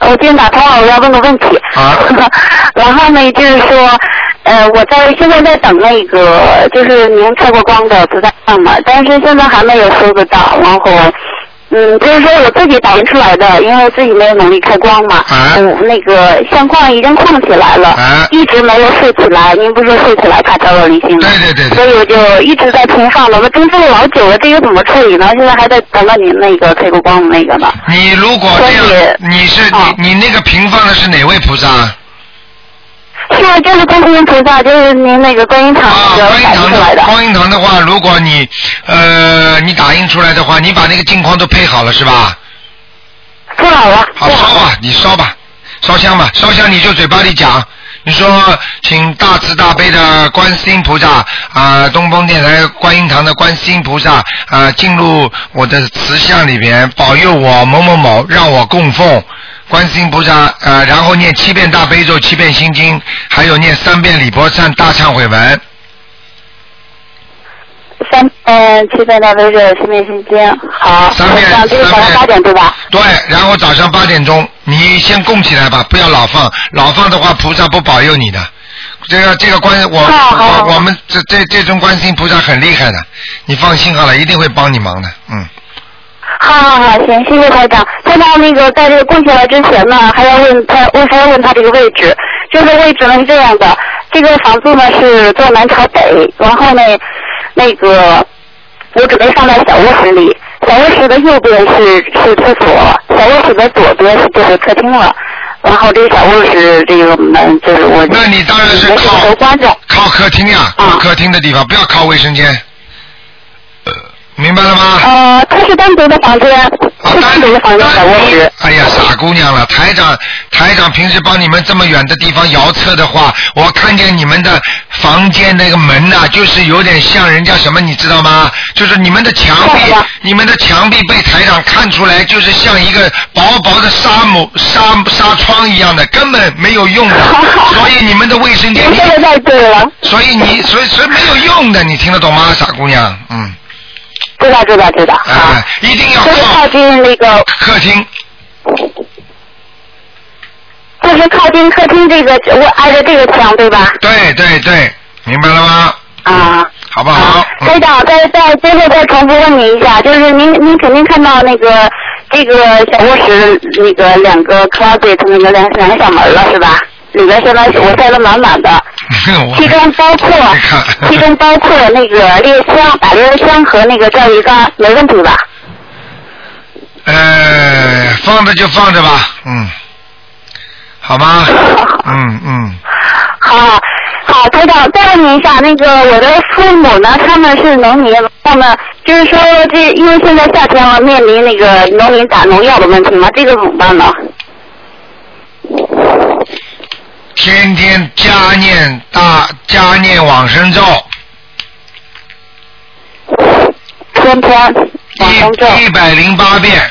Speaker 8: 我进打通了，我要问个问题。
Speaker 1: 啊。
Speaker 8: 然后呢，就是说，呃，我在现在在等那个，就是您开过光的不在上嘛，但是现在还没有收得到，然后。嗯，就是说我自己打印出来的，因为我自己没有能力开光嘛。
Speaker 1: 啊
Speaker 8: 嗯，那个相框已经框起来了，一直没有竖起来。您不是说竖起来怕掉到灵性吗？
Speaker 1: 对对对
Speaker 8: 所以我就一直在平放了，我征收了老久了，这个怎么处理呢？现在还在等到您那个开过光的那个呢。
Speaker 1: 你如果这样，你是你你那个平放的是哪位菩萨？
Speaker 8: 是就是观世音菩萨，就是您那个观音堂那个
Speaker 1: 观音堂
Speaker 8: 的。
Speaker 1: 观音堂的话，如果你呃你打印出来的话，你把那个镜框都配好了是吧？
Speaker 8: 配好了。
Speaker 1: 好烧吧，你烧吧，烧香吧，烧香你就嘴巴里讲。你说，请大慈大悲的观世音菩萨啊、东风电台观音堂的观世音菩萨啊、进入我的慈像里边，保佑我某某某，让我供奉观世音菩萨，呃，然后念七遍大悲咒，七遍心经，还有念三遍礼佛忏大忏悔文。
Speaker 8: 三嗯七遍大悲咒，七遍心经，好。
Speaker 1: 三遍
Speaker 8: 早上八点对吧？
Speaker 1: 对，然后早上八点钟，你先供起来吧，不要老放，老放的话菩萨不保佑你的。这个这个观我我我们这这这尊观世音菩萨很厉害的，你放心好了，一定会帮你忙的，嗯。
Speaker 8: 好好好，行，谢谢台长。台长那个在这个供起来之前呢，还要问他，我还要问他这个位置。这个位置呢是这样的，这个房子呢是坐南朝北，然后呢，那个我准备放在小卧室里，小卧室的右边是是厕所，小卧室的左边是就是客厅了。然后这个小卧室这个门就是我，
Speaker 1: 那你当然是靠
Speaker 8: 都关着，
Speaker 1: 靠客厅呀，靠客厅的地方，不要靠卫生间。呃，明白了吗？
Speaker 8: 呃，它是单独的房间，是单独的房间小卧室。
Speaker 1: 哎呀，傻姑娘了，台长，台长平时帮你们这么远的地方遥测的话，我看见你们的房间那个门呐、就是有点像人家什么，你知道吗？就是你们的墙壁，你们的墙壁被台长看出来，就是像一个薄薄的纱幕、纱纱窗一样的，根本没有用的。所以你们的卫生间，你
Speaker 8: 这个太对了。
Speaker 1: 所以你，所以所以没有用的，你听得懂吗，傻姑娘？嗯。
Speaker 8: 知道知道知道。
Speaker 1: 啊，一定要
Speaker 8: 就是靠近那个
Speaker 1: 客厅。
Speaker 8: 就是靠近客厅这个，我挨着这个墙对吧？
Speaker 1: 对对对，明白了吗？
Speaker 8: 啊。
Speaker 1: 好不好？
Speaker 8: 台长，再再最后再重复问你一下，就是您您肯定看到那个这个小卧室那个两个 closet 那个两两个小门了是吧？里边现在我塞的满满的，其中包括其中包括那个猎枪、打猎枪和那个钓鱼竿，没问题吧？
Speaker 1: 呃，放着就放着吧，嗯，好吗？嗯嗯，
Speaker 8: 好，好，台长，再问您一下，那个我的父母呢，他们是农民，然后呢，就是说这因为现在夏天了，面临那个农民打农药的问题嘛，这个怎么办呢？
Speaker 1: 天天加念大加念往生咒，
Speaker 8: 天天往生咒
Speaker 1: 一百零八遍，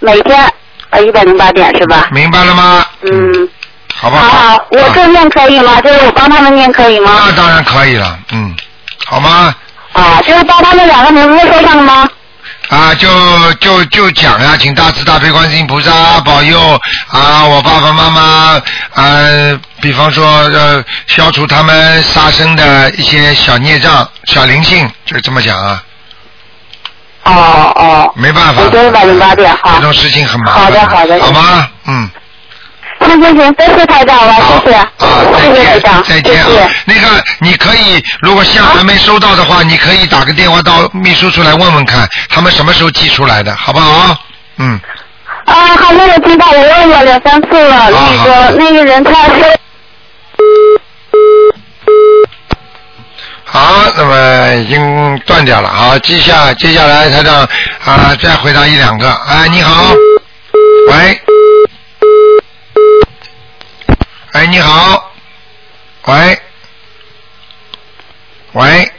Speaker 8: 每天呃一百零八遍是吧？
Speaker 1: 明白了吗？
Speaker 8: 嗯，
Speaker 1: 好吧
Speaker 8: 好好，我这念可以吗？就是我帮他们念可以吗？
Speaker 1: 那当然可以了，嗯，好吗？
Speaker 8: 啊，就是帮他们两个名字说上了吗？
Speaker 1: 啊，就就就讲呀，请大慈大悲观世音菩萨保佑啊，我爸爸妈妈啊，比方说呃，消除他们杀生的一些小孽障、小灵性，就这么讲啊。
Speaker 8: 哦哦。
Speaker 1: 没办法。这种事情很麻烦。
Speaker 8: 好的好的
Speaker 1: 好吗？嗯。
Speaker 8: 行行行，谢谢台长了，谢谢。谢谢台长，
Speaker 1: 再见啊！那个，你可以，如果像还没收到的话，你可以打个电话到秘书处来问问看，他们什么时候寄出来的，好不好？嗯。
Speaker 8: 啊，好像我听到，我问了两三次了，那个那个人他说。
Speaker 1: 好，那么已经断掉了。好，接下接下来台长啊，再回答一两个。哎，你好，喂，哎，你好，喂，喂，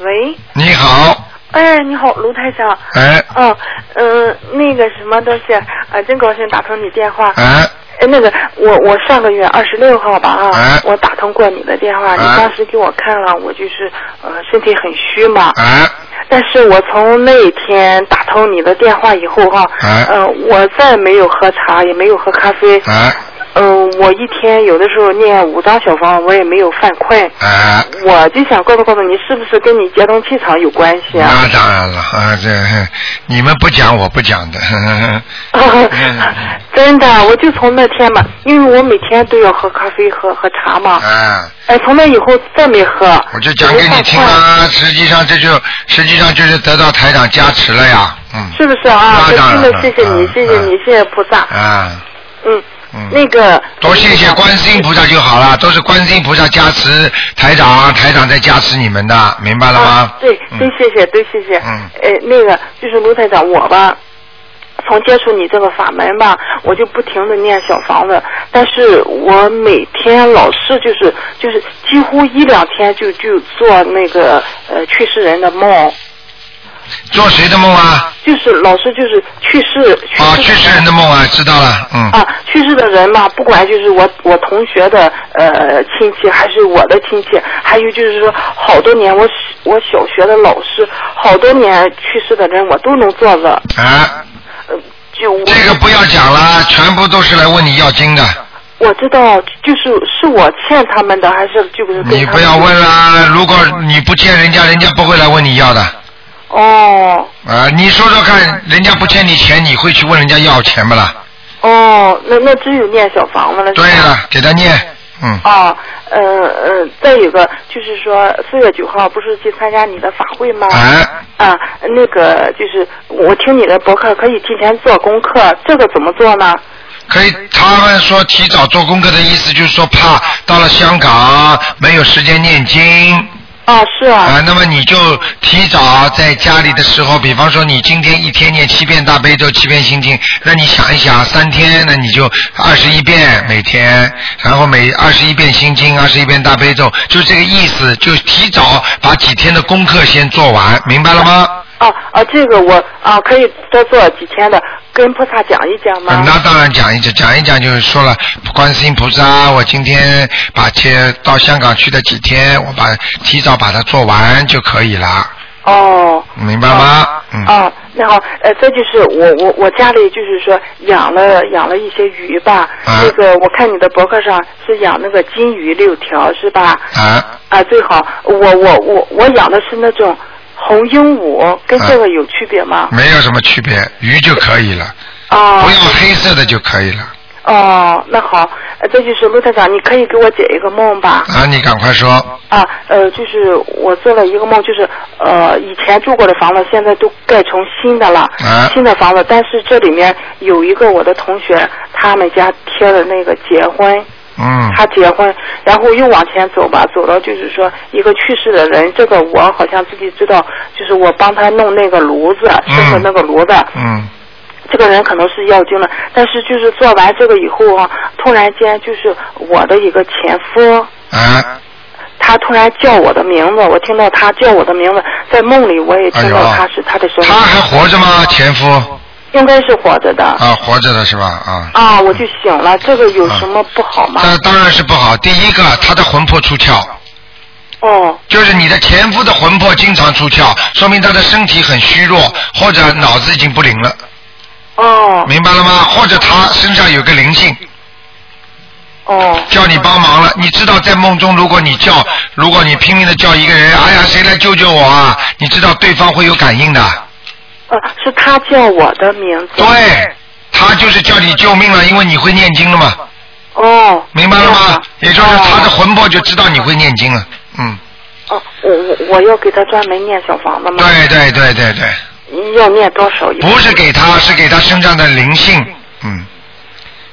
Speaker 9: 喂，
Speaker 1: 你好，
Speaker 9: 哎，你好，卢台长。
Speaker 1: 哎，
Speaker 9: 嗯嗯，那个什么东西，啊，真高兴打通你电话。
Speaker 1: 哎。
Speaker 9: 哎，那个，我我上个月二十六号吧啊，
Speaker 1: 哎
Speaker 9: 我打通过你的电话，你
Speaker 1: 哎
Speaker 9: 当时给我看了，我就是呃身体很虚嘛。
Speaker 1: 哎。
Speaker 9: 但是我从那天打通你的电话以后哈，
Speaker 1: 哎
Speaker 9: 呃，我再没有喝茶，也没有喝咖啡。
Speaker 1: 哎。
Speaker 9: 嗯、我一天有的时候念五张小方，我也没有犯困。
Speaker 1: 哎。
Speaker 9: 我就想告诉告诉你，是不是跟你接通气场有关系啊？
Speaker 1: 那当然了啊，这你们不讲我不讲的。
Speaker 9: 真的，我就从那天嘛，因为我每天都要喝咖啡、喝喝茶嘛。
Speaker 1: 哎。
Speaker 9: 哎，从那以后再没喝。
Speaker 1: 我就讲给你听啊，实际上这就实际上就是得到台长加持了呀，嗯。
Speaker 9: 是不是啊？
Speaker 1: 那当然了
Speaker 9: 真的谢谢你，谢谢你，谢谢菩萨。
Speaker 1: 啊，
Speaker 9: 嗯，
Speaker 1: 嗯，
Speaker 9: 那个
Speaker 1: 多谢谢观世音菩萨就好了，都是观世音菩萨加持台长，台长在加持你们的，明白了吗？
Speaker 9: 啊对，
Speaker 1: 嗯
Speaker 9: 对，谢谢，对，谢谢。
Speaker 1: 嗯
Speaker 9: 呃，那个就是卢台长，我吧，从接触你这个法门吧，我就不停的念小房子，但是我每天老是就是就是几乎一两天就就做那个呃去世人的梦，
Speaker 1: 做谁的梦啊？
Speaker 9: 就是老师就是去世去
Speaker 1: 啊，
Speaker 9: 世
Speaker 1: 去世人的梦啊，知道了，嗯。
Speaker 9: 啊，去世的人嘛，不管就是我我同学的呃亲戚，还是我的亲戚，还有就是说好多年我我小学的老师，好多年去世的人我都能做着。
Speaker 1: 啊，
Speaker 9: 就我
Speaker 1: 这个不要讲了，全部都是来问你要经的，
Speaker 9: 我知道，就是是我欠他们的，还是就是跟他们
Speaker 1: 你不要问啦。如果你不欠人家，人家不会来问你要的。
Speaker 9: 哦
Speaker 1: 啊，你说说看，人家不欠你钱，你会去问人家要钱不啦？
Speaker 9: 哦，那那只有念小房子了。
Speaker 1: 对了，给他念，嗯，
Speaker 9: 啊，呃呃，再有个就是说，四月九号不是去参加你的法会吗？
Speaker 1: 哎，
Speaker 9: 啊，那个就是我听你的博客可以提前做功课，这个怎么做呢？
Speaker 1: 可以。他们说提早做功课的意思就是说，怕到了香港没有时间念经。
Speaker 9: 啊，是啊。
Speaker 1: 啊，那么你就提早在家里的时候，比方说你今天一天念七遍大悲咒、七遍心经，那你想一想，三天那你就二十一遍每天，然后每二十一遍心经、二十一遍大悲咒，就这个意思，就提早把几天的功课先做完，明白了吗？
Speaker 9: 啊啊，这个我啊可以多做几天的，跟菩萨讲一讲吗？
Speaker 1: 那当然讲一讲，讲一讲就是说了，观世音菩萨，我今天把去到香港去的几天，我把提早把它做完就可以了，
Speaker 9: 哦。
Speaker 1: 明白吗？嗯。
Speaker 9: 啊，那好，呃，这就是我我我家里就是说养了养了一些鱼吧，
Speaker 1: 啊
Speaker 9: 那个我看你的博客上是养那个金鱼六条是吧？
Speaker 1: 啊。
Speaker 9: 啊，最好我我我我养的是那种红鹦鹉，跟这个有区别吗？
Speaker 1: 没有什么区别，鱼就可以了，
Speaker 9: 哦
Speaker 1: 不用黑色的就可以了。
Speaker 9: 哦，那好，呃，这就是陆台长，你可以给我解一个梦吧？
Speaker 1: 啊，你赶快说。
Speaker 9: 啊，呃，就是我做了一个梦，就是呃，以前住过的房子现在都盖成新的了，
Speaker 1: 啊
Speaker 9: 新的房子，但是这里面有一个我的同学，他们家贴的那个结婚，
Speaker 1: 嗯。
Speaker 9: 他结婚，然后又往前走吧，走到就是说一个去世的人，这个我好像自己知道，就是我帮他弄那个炉子，生的那个炉子，
Speaker 1: 嗯。
Speaker 9: 这个人可能是要精了，但是就是做完这个以后啊，突然间就是我的一个前夫，
Speaker 1: 啊，
Speaker 9: 他突然叫我的名字，我听到他叫我的名字，在梦里我也听到他是他的声音。
Speaker 1: 他还活着吗？前夫
Speaker 9: 应该是活着的。
Speaker 1: 啊，活着的是吧？啊。
Speaker 9: 啊，我就醒了，这个有什么不好吗？
Speaker 1: 那当然是不好。第一个，他的魂魄出窍。
Speaker 9: 哦。
Speaker 1: 就是你的前夫的魂魄经常出窍，说明他的身体很虚弱，或者脑子已经不灵了。
Speaker 9: 哦。
Speaker 1: 明白了吗？或者他身上有个灵性。
Speaker 9: 哦。
Speaker 1: 叫你帮忙了，你知道在梦中，如果你叫，如果你拼命的叫一个人，哎呀，谁来救救我啊？你知道对方会有感应的。
Speaker 9: 呃，是他叫我的名字。
Speaker 1: 对，他就是叫你救命了，因为你会念经了嘛。
Speaker 9: 哦。
Speaker 1: 明白了吗？也就是他的魂魄就知道你会念经了，嗯。
Speaker 9: 哦，我我我要给他专门念小房子吗？
Speaker 1: 对对对对对，
Speaker 9: 要念多少？
Speaker 1: 不是给他，是给他身上的灵性，嗯，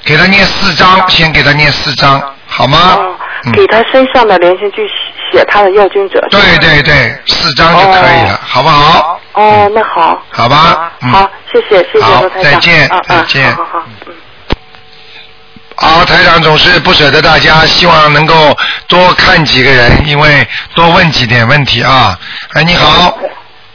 Speaker 1: 给他念四张，先给他念四张，好吗？
Speaker 9: 哦，给他身上的灵性去写他的要经者。
Speaker 1: 对对对，四张就可以了，好不好？
Speaker 9: 哦，那好。
Speaker 1: 好吧，嗯。
Speaker 9: 好，谢谢谢谢
Speaker 1: 好
Speaker 9: 罗台长。
Speaker 1: 再见再见
Speaker 9: 好好好。
Speaker 1: 好，台长总是不舍得大家，希望能够多看几个人，因为多问几点问题啊。哎，你好，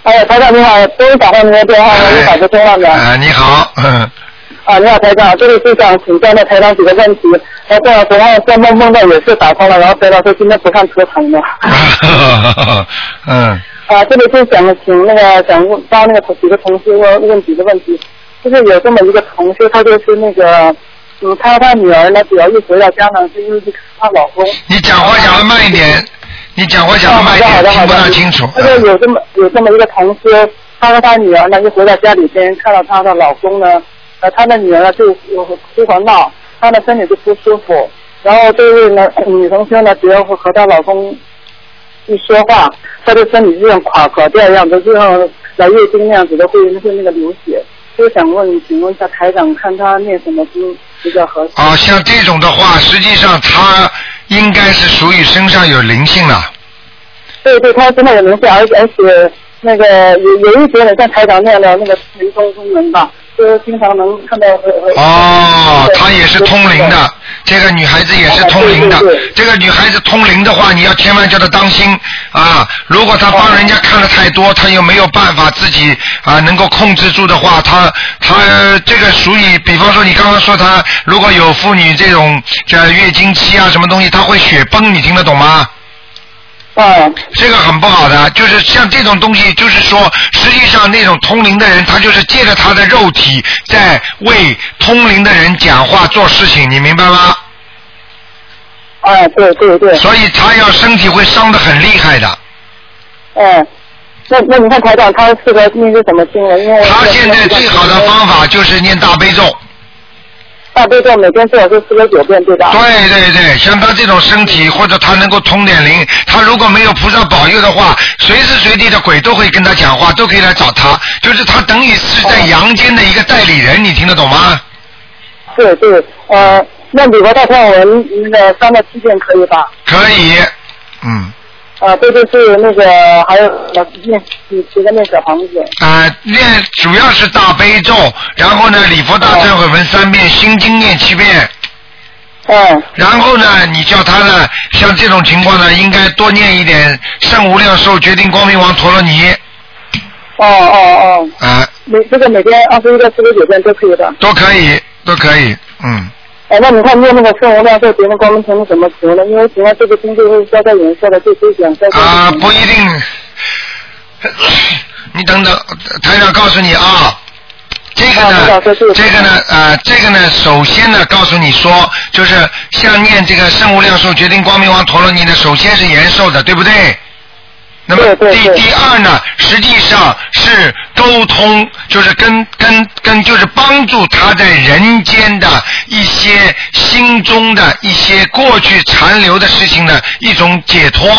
Speaker 10: 哎，台长你好，终于打通您的电话了，我打不通了的。
Speaker 1: 啊，你好，嗯，
Speaker 10: 啊，你好，台长，这里是想请教那台长几个问题。然后昨晚做梦梦到也是打通了，然后台长说今天不看图腾了。
Speaker 1: 嗯，
Speaker 10: 啊，这里就想请那个想问帮那个几个同事问问几个问题，就是有这么一个同事，他就是那个，嗯，她和她女儿呢，主要一回到家呢，是因为去看她老公。
Speaker 1: 你讲话讲的慢一点，你讲话讲的慢一点，听不大清楚。
Speaker 10: 她说有这么有这么一个同事，他和他女儿呢，一回到家里边，看到她的老公呢，呃，她的女儿呢就有哭和闹，她的身体就不舒服，然后这位呢女同学呢，只要和她老公一说话，他的身体就像垮垮掉一样的，就像来月经那样子的，会会那个流血。就想问，请问一下台长，看他念什么经比较合适。
Speaker 1: 啊，像这种的话，实际上他应该是属于身上有灵性了。
Speaker 10: 对对，他身上有灵性，而且而且那个有有一点点像台长那样的那个神通功能吧，就是经常能看到。呃
Speaker 1: 哦，她也是通灵的，这个女孩子也是通灵的。这个女孩子通灵的话，你要千万叫她当心啊！如果她帮人家看的太多，她又没有办法自己啊能够控制住的话，她她这个属于，比方说你刚刚说她如果有妇女这种这月经期啊什么东西，她会血崩，你听得懂吗？
Speaker 10: 嗯，
Speaker 1: 这个很不好的，就是像这种东西，就是说，实际上那种通灵的人，他就是借着他的肉体在为通灵的人讲话做事情，你明白吗？
Speaker 10: 哎，对对对。
Speaker 1: 所以他要身体会伤得很厉害的。
Speaker 10: 嗯，那那你看台长他适合念是什么经文？因为
Speaker 1: 他现在最好的方法就是念大悲咒。
Speaker 10: 大悲咒每天最好是四个九遍，对吧？
Speaker 1: 对对对，像他这种身体，或者他能够通点灵，他如果没有菩萨保佑的话，随时随地的鬼都会跟他讲话，都可以来找他，就是他等于是在阳间的一个代理人，你听得懂吗？
Speaker 10: 对对，呃，那礼佛大忏文那个三到七遍可以吧？
Speaker 1: 可以，嗯。
Speaker 10: 啊，对对对那个还有呃念几几个念小房子。
Speaker 1: 啊，念主要是大悲咒，然后呢，礼佛大忏悔文三遍，心经念七遍。
Speaker 10: 嗯。
Speaker 1: 然后呢，你叫他呢，像这种情况呢，应该多念一点圣无量寿决定光明王陀罗尼。
Speaker 10: 哦哦哦。
Speaker 1: 啊。
Speaker 10: 每这个每天二十一到四十九遍都可以的。
Speaker 1: 都可以，都可以，嗯。
Speaker 10: 哎，那你看念那个圣无量寿决定光明前是怎么求呢？因为平常这个经就是交代颜色的，就可以讲在。
Speaker 1: 啊，不一定。你等等，台长告诉你啊，这个呢，这个呢，呃，这个呢，首先呢，告诉你说，就是像念这个圣无量寿决定光明王陀罗尼呢，首先是延寿的，对不对？那么第第二呢，实际上是沟通，就是跟跟跟，就是帮助他在人间的一些心中的一些过去残留的事情的一种解脱。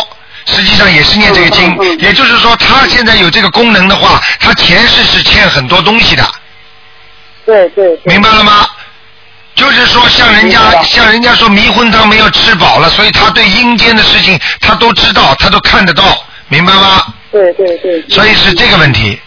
Speaker 1: 实际上也是念这个经，也就是说，他现在有这个功能的话，他前世是欠很多东西的。
Speaker 10: 对对。
Speaker 1: 明白了吗？就是说，像人家像人家说迷魂汤没有吃饱了，所以他对阴间的事情他都知道，他都看得到。明白吗？
Speaker 10: 对对对。
Speaker 1: 所以是这个问题，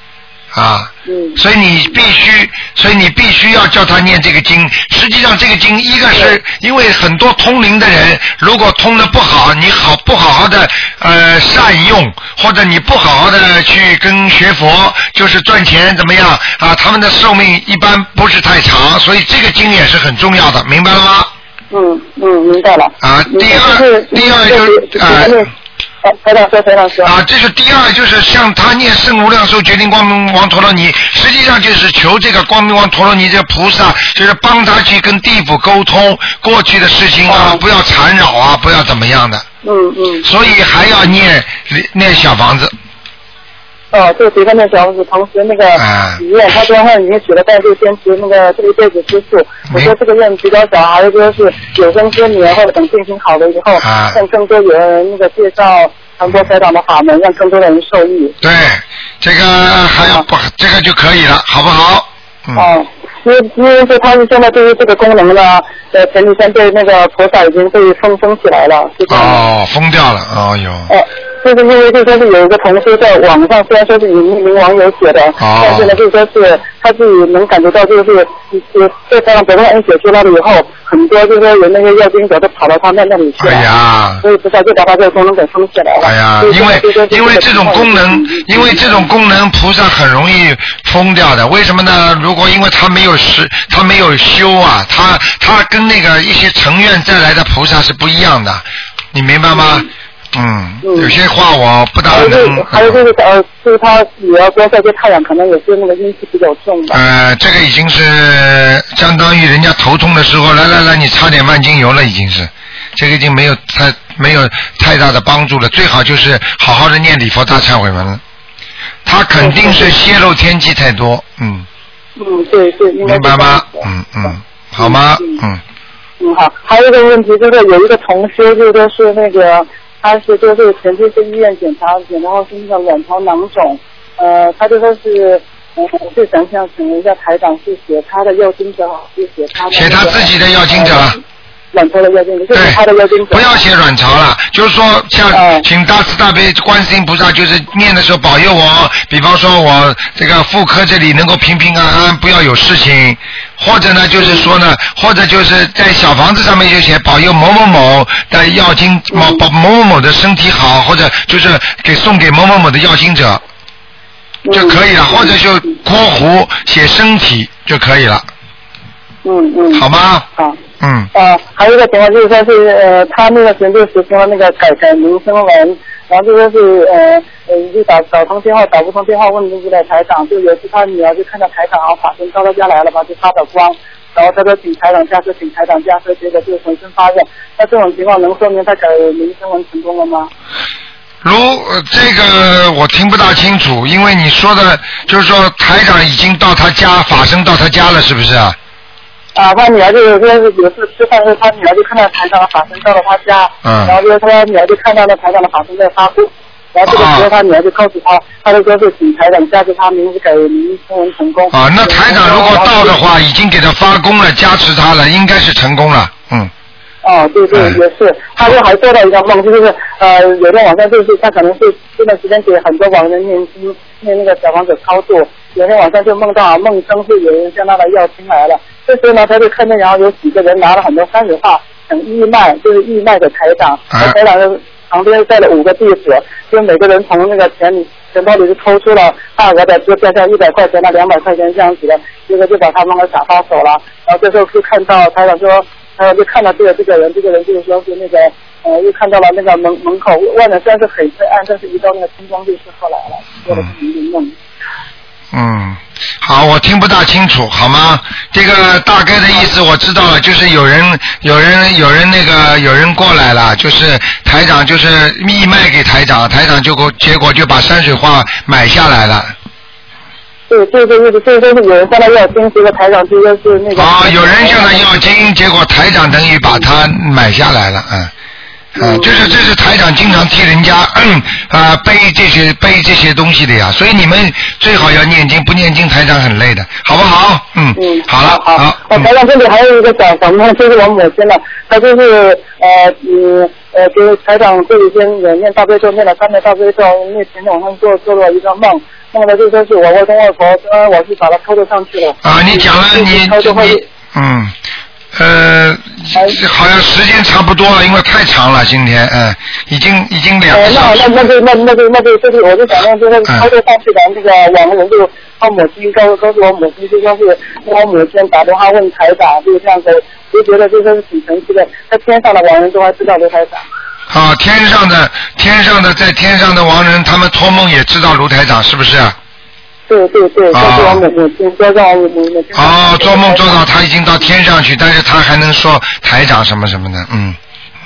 Speaker 1: 啊。
Speaker 10: 嗯。
Speaker 1: 所以你必须，所以你必须要叫他念这个经。实际上，这个经一个是因为很多通灵的人，如果通的不好，你好不好好的呃善用，或者你不好好的去跟学佛，就是赚钱怎么样啊？他们的寿命一般不是太长，所以这个经也是很重要的，明白了吗？
Speaker 10: 嗯嗯，明白了。
Speaker 1: 啊，第二，第二就是啊。
Speaker 10: 台长说，台长说。
Speaker 1: 啊，这是第二，就是像他念圣无量寿决定光明王陀罗尼，实际上就是求这个光明王陀罗尼这个菩萨，就是帮他去跟地府沟通过去的事情啊，不要缠绕啊，不要怎么样的。
Speaker 10: 嗯嗯。
Speaker 1: 所以还要念念小房子。
Speaker 10: 哦，这个别的那小房子，同时那个许愿，他说他已经许了，但是坚持那个这一辈子吃素。我说这个愿比较小，还是说是有生之年或者等病情好了以后，让更多有人那个介绍传播台长的法门，让更多的人受益。
Speaker 1: 对，这个还要不这个就可以了，好不好？
Speaker 10: 哦，因为因为说他是现在对于这个功能呢，呃，前几天被那个菩萨已经被封封起来了，
Speaker 1: 哦，封掉了，哦哟。
Speaker 10: 哎。就是因为就说是有一个同事在网上，虽然说是有匿名网友写的，但是呢，就说是他自己能感觉到，就是是在台上得到恩血出来了以后，很多就是说有那些要经者都跑到他那那里去了。
Speaker 1: 哎呀！
Speaker 10: 所以菩萨就把他这个功能给封起来了。
Speaker 1: 哎呀，因为因为这种功能，因为这种功能，菩萨很容易封掉的。为什么呢？如果因为他没有实，他没有修啊，他他跟那个一些成愿再来的菩萨是不一样的，你明白吗？嗯，有些话我不大能。
Speaker 10: 还有就是呃，就是他也要多晒些太阳，可能也是那个阴气比较重吧。
Speaker 1: 呃，这个已经是相当于人家头痛的时候，来来来，你擦点万金油了，已经是，这个已经没有太没有太大的帮助了。最好就是好好的念礼佛大忏悔文了。他肯定是泄露天机太多，
Speaker 10: 嗯。嗯，对对，
Speaker 1: 明白吗？嗯嗯，好吗？
Speaker 10: 嗯。嗯好，还有一个问题就是有一个同修，就说是那个。他是就是前期去医院检查，检查后是那个卵巢囊肿，呃，他就说是我就想想请问一下台长，是写他的要经者好，是写他
Speaker 1: 写他自己的要经者。
Speaker 10: 卵巢的要经者，就是他的要经者。
Speaker 1: 不要写卵巢了，就是说像请大慈大悲观世音菩萨，就是念的时候保佑我，比方说我这个妇科这里能够平平安安，不要有事情，或者呢就是说呢，或者就是在小房子上面就写保佑某某某的药精某某某某某的身体好，或者就是给送给某某某的药精者就可以了，或者就括弧写身体就可以了，
Speaker 10: 嗯嗯。
Speaker 1: 好吗？
Speaker 10: 好。
Speaker 1: 嗯。
Speaker 10: 呃，还有一个情况就是说是呃，他那个时候就实行了那个改改名声文，然后就说是呃呃，就打打通电话打不通电话问那个台长，就有一次他女儿就看到台长啊法身到他家来了吧，就发的光，然后他说请台长驾车，请台长驾车，结果就浑身发热。那这种情况能说明他改名声文成功了吗？
Speaker 1: 如呃这个我听不大清楚，因为你说的就是说台长已经到他家，法身到他家了，是不是啊？
Speaker 10: 啊，他女儿就是说是有次吃饭的时候，他女儿就看到台上的法身到了他家，
Speaker 1: 嗯
Speaker 10: 然后就是他女儿就看到那台上的法身在发光，然后这个时候他女儿就告诉他，他就说是请台长加持他名字改名声文成功。
Speaker 1: 啊，那台长如果到的话，已经给他发功了，加持他了，应该是成功了，嗯。
Speaker 10: 哦，对对，也是。他就还做到一个梦，就是呃，有天晚上就是他可能是这段时间给很多网人念经，念那个小房子操作。有天晚上就梦到啊，梦中是有人向他的要亲来了。这时候呢，他就看见然后有几个人拿了很多山水画，等义卖，就是义卖给台长。那台长就旁边带了五个弟子，就每个人从那个钱里钱包里就抽出了大额的，就变成一百块钱、那两百块钱这样子的，结果就把他们给打发走了。然后这时候就看到台长说。呃，就看到这个这个人，这个人就是说是那个呃，又看到了那个门门口外面虽然是很黑暗，但是一到那个灯光就是后来了，做了一个梦。
Speaker 1: 嗯，好，我听不大清楚，好吗？这个大概的意思我知道了，就是有人有人有人那个有人过来了，就是台长就是密卖给台长，台长就给结果就把山水画买下来了。
Speaker 10: 对对对对，所以说是有人向他要金，结果台长就说是那个。
Speaker 1: 啊，有人向他要金，结果台长等于把他买下来了，嗯。嗯，就是这是台长经常替人家嗯 啊背这些背这些东西的呀，所以你们最好要念经，不念经台长很累的，好不好？嗯，
Speaker 10: 嗯，
Speaker 1: 好了，
Speaker 10: 好。
Speaker 1: 好。
Speaker 10: 哦，台长这里还有一个小房子，就是我母亲了，她就是呃嗯呃，就是台长这几天也念大悲咒，念了三遍大悲咒，那前天晚上做做了一个梦，梦的就说是我外公外婆，说我是把他偷着上去了。
Speaker 1: 啊，你讲了，你你嗯。呃，好像时间差不多了，因为太长了，今天，嗯，已经已经两个小时。
Speaker 10: 那那那就那那就那就就是，我就想问，就是他就上去咱这个网人就他母亲告告诉我母亲，就说是我母亲打电话问台长，就是这样子，就觉得就说是挺神奇的，在天上的网人都还知道卢台长。
Speaker 1: 啊，天上的天上的在天上的亡人，他们托梦也知道卢台长是不是？
Speaker 10: 对对对，这是我母母亲，这是我母母亲。
Speaker 1: 哦，做梦做到他已经到天上去，但是他还能说台长什么什么的，嗯。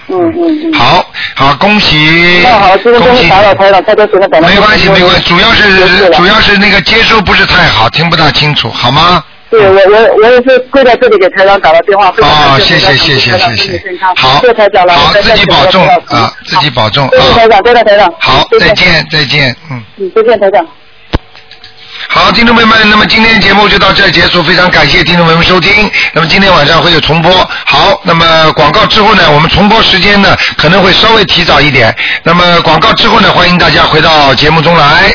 Speaker 10: 嗯嗯嗯。
Speaker 1: 好，好，恭喜。
Speaker 10: 那好，今天
Speaker 1: 恭喜。
Speaker 10: 打扰台长，太多时间等了。
Speaker 1: 没关系，没关系，主要是主要是那个接收不是太好，听不大清楚，好吗？
Speaker 10: 对，我我我也是跪在这里给台长打了电话。
Speaker 1: 哦，谢谢谢谢谢谢。好，
Speaker 10: 谢谢台长了。
Speaker 1: 好，自己保重啊，自己保重啊。
Speaker 10: 谢谢台长，谢谢台长。
Speaker 1: 好，再见再见，嗯。
Speaker 10: 嗯，再见台长。
Speaker 1: 好，听众朋友们，那么今天节目就到这结束，非常感谢听众朋友们收听。那么今天晚上会有重播。好，那么广告之后呢，我们重播时间呢可能会稍微提早一点。那么广告之后呢，欢迎大家回到节目中来。